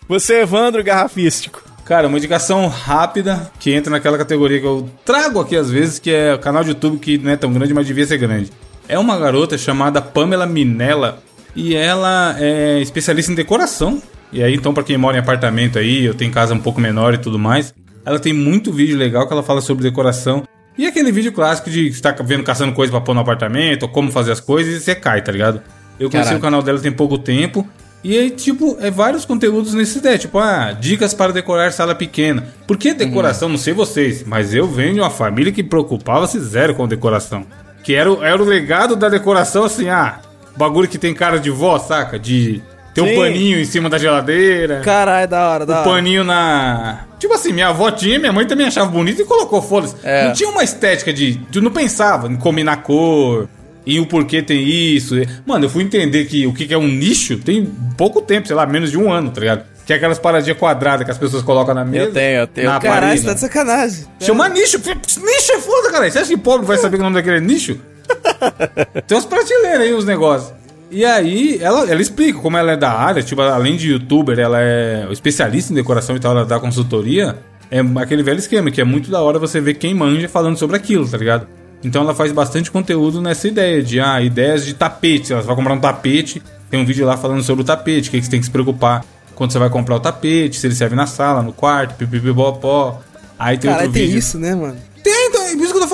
Você, Evandro Garrafístico. Cara, uma indicação rápida que entra naquela categoria que eu trago aqui às vezes, que é o canal de YouTube que não é tão grande, mas devia ser grande. É uma garota chamada Pamela Minella e ela é especialista em decoração. E aí, então, pra quem mora em apartamento aí, eu tenho casa um pouco menor e tudo mais, ela tem muito vídeo legal que ela fala sobre decoração. E aquele vídeo clássico de estar vendo caçando coisa pra pôr no apartamento, ou como fazer as coisas, e você cai, tá ligado? Eu conheci Caralho. o canal dela tem pouco tempo. E aí, tipo, é vários conteúdos nesse ideia. Tipo, ah, dicas para decorar sala pequena. Por que decoração? Não sei vocês, mas eu venho de uma família que preocupava-se zero com decoração. Que era, o- era o legado da decoração, assim, ah, bagulho que tem cara de vó, saca? De ter um Sim. paninho em cima da geladeira. Caralho, da hora, da O hora. paninho na. Tipo assim, minha avó tinha, minha mãe também achava bonito e colocou, foda-se. É. Não tinha uma estética de. Tu não pensava em combinar cor e o porquê tem isso. Mano, eu fui entender que o que é um nicho tem pouco tempo, sei lá, menos de um ano, tá ligado? Que é aquelas paradinhas quadradas que as pessoas colocam na mesa. tenho, eu tenho. Na Caralho, parede. você tá de sacanagem. Chama nicho. Nicho é foda, cara. Você acha que pobre vai saber o nome daquele é nicho? Tem umas prateleiras aí, os negócios. E aí, ela, ela explica como ela é da área, tipo, além de youtuber, ela é especialista em decoração e tal, ela dá consultoria. É aquele velho esquema, que é muito da hora você ver quem manja falando sobre aquilo, tá ligado? Então ela faz bastante conteúdo nessa ideia de, ah, ideias de tapete. Ela vai comprar um tapete, tem um vídeo lá falando sobre o tapete, o que, que você tem que se preocupar quando você vai comprar o tapete, se ele serve na sala, no quarto, pipipipopó. Aí tem Caralho, outro tem vídeo. isso, né, mano?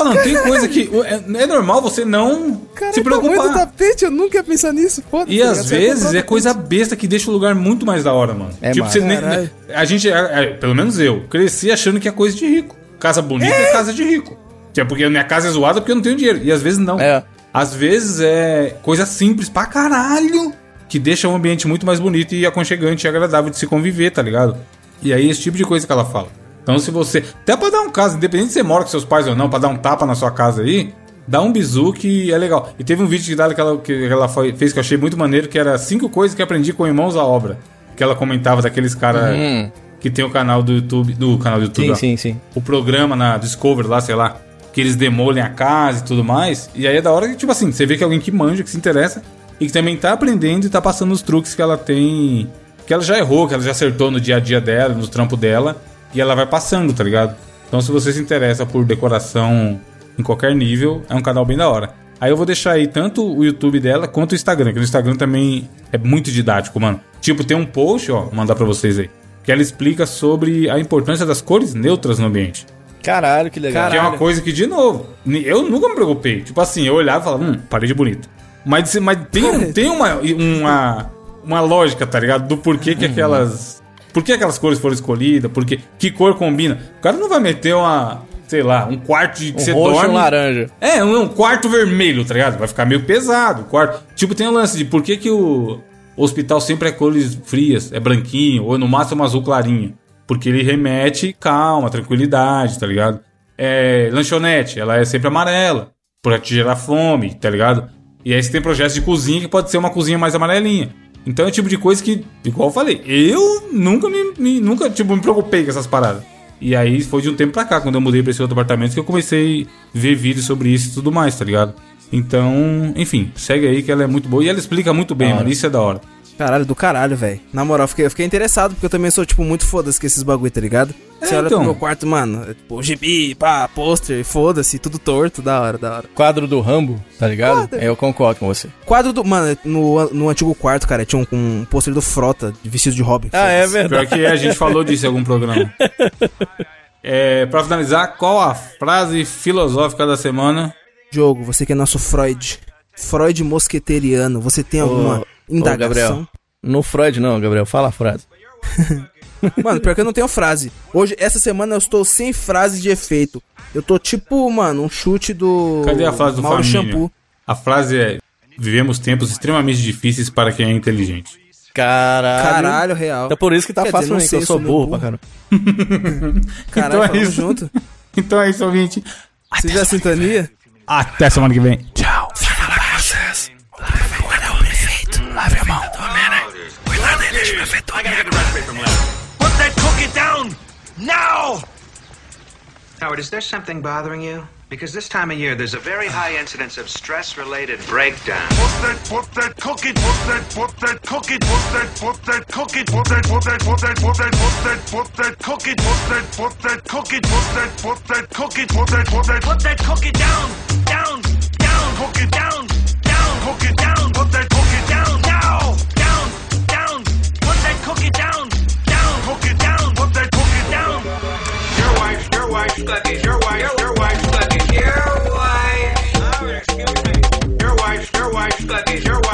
É falando. Tem coisa que é, é normal você não Cara, se o tamanho do preocupar. tapete, eu nunca ia pensar nisso. E tá às vezes é coisa besta que deixa o lugar muito mais da hora, mano. É, tipo, mano. você nem- a gente, é, é, pelo menos eu, cresci achando que é coisa de rico. Casa bonita é, casa de rico. É porque a minha casa é zoada porque eu não tenho dinheiro. E às vezes não. É. Às vezes é coisa simples pra caralho que deixa o ambiente muito mais bonito e aconchegante e agradável de se conviver, tá ligado? E aí esse tipo de coisa que ela fala. Então se você. Até pra dar um caso, independente se você mora com seus pais ou não, pra dar um tapa na sua casa aí, dá um bizu que é legal. E teve um vídeo dela que ela, que ela fez que eu achei muito maneiro, que era cinco coisas que aprendi com irmãos à obra. Que ela comentava daqueles caras Uhum. que tem o canal do YouTube. Do canal do YouTube. Sim, ó sim, sim. o programa na Discovery lá, sei lá, que eles demolem a casa e tudo mais. E aí é da hora que, tipo assim, você vê que é alguém que manja, que se interessa e que também tá aprendendo e tá passando os truques que ela tem. Que ela já errou, que ela já acertou no dia a dia dela, no trampo dela. E ela vai passando, tá ligado? Então se você se interessa por decoração em qualquer nível, é um canal bem da hora. Aí eu vou deixar aí tanto o YouTube dela quanto o Instagram, que no Instagram também é muito didático, mano. Tipo, tem um post, ó, vou mandar pra vocês aí, que ela explica sobre a importância das cores neutras no ambiente. Caralho, que legal. Que é uma coisa que, de novo, eu nunca me preocupei. Tipo assim, eu olhava e falava, hum, parede bonita. Mas, mas tem, tem uma, uma, uma lógica, tá ligado? Do porquê Uhum. que aquelas. Por que aquelas cores foram escolhidas? Porque, que cor combina? O cara não vai meter uma. Sei lá, um quarto de que Um você roxo dorme. um laranja. É, um, um quarto vermelho, tá ligado? Vai ficar meio pesado. o Quarto. Tipo, tem o lance de por que, que o hospital sempre é cores frias, é branquinho, ou no máximo azul clarinho. Porque ele remete calma, tranquilidade, tá ligado? É, lanchonete, ela é sempre amarela, pra te gerar fome, tá ligado? E aí você tem projetos de cozinha que pode ser uma cozinha mais amarelinha. Então é o tipo de coisa que, igual eu falei, eu nunca me, me- nunca, tipo, me preocupei com essas paradas. E aí foi de um tempo pra cá, quando eu mudei pra esse outro apartamento, que eu comecei a ver vídeos sobre isso e tudo mais, tá ligado? Então, enfim, segue aí que ela é muito boa e ela explica muito bem, mano. Isso é da hora. Caralho, do caralho, velho. Na moral, eu fiquei, eu fiquei interessado, porque eu também sou, tipo, muito foda-se com esses bagulho, tá ligado? Você É, olha então. pro meu quarto, mano, é, tipo, gibi, pá, pôster, foda-se, tudo torto, da hora, da hora. Quadro do Rambo, tá ligado? Quadro. Eu concordo com você. Quadro do. Mano, no, no antigo quarto, cara, tinha um, um pôster do Frota, vestido de Robin. Ah, é verdade. Pior que a gente falou disso em algum programa. É, pra finalizar, qual a frase filosófica da semana? Diogo, você que é nosso Freud. Freud mosqueteriano, você tem alguma Ô, ô, indagação? Gabriel. No Freud não, Gabriel. Fala a frase. Mano, pior que eu não tenho frase. Hoje, essa semana eu estou sem frase de efeito. Eu tô tipo, mano, um chute do. Cadê a frase do Mauro Família? Shampoo. A frase é: Vivemos tempos extremamente difíceis para quem é inteligente. Caralho. Caralho, real. É por isso que tá Quer fácil dizer, que eu sou burro pra caramba. Caralho, Então é isso. junto. Então é isso, ouvinte. Se vê a sintonia? Até semana que vem. Tchau. Put that cookie down now! Howard, is there something bothering you? Because this time of year, there's a very high incidence of stress-related breakdown. Put that, put that cookie, put that, put that cookie, put that, put that cookie, put that, put that, put that, put that, put that, put that cookie, put that, put that cookie, put that, put that cookie, put that, put that, put that cookie down, down, down, cookie down, down, cookie down, put that fucking your wife, your wife, fucking your wife. Your wife, your wife, fucking your wife.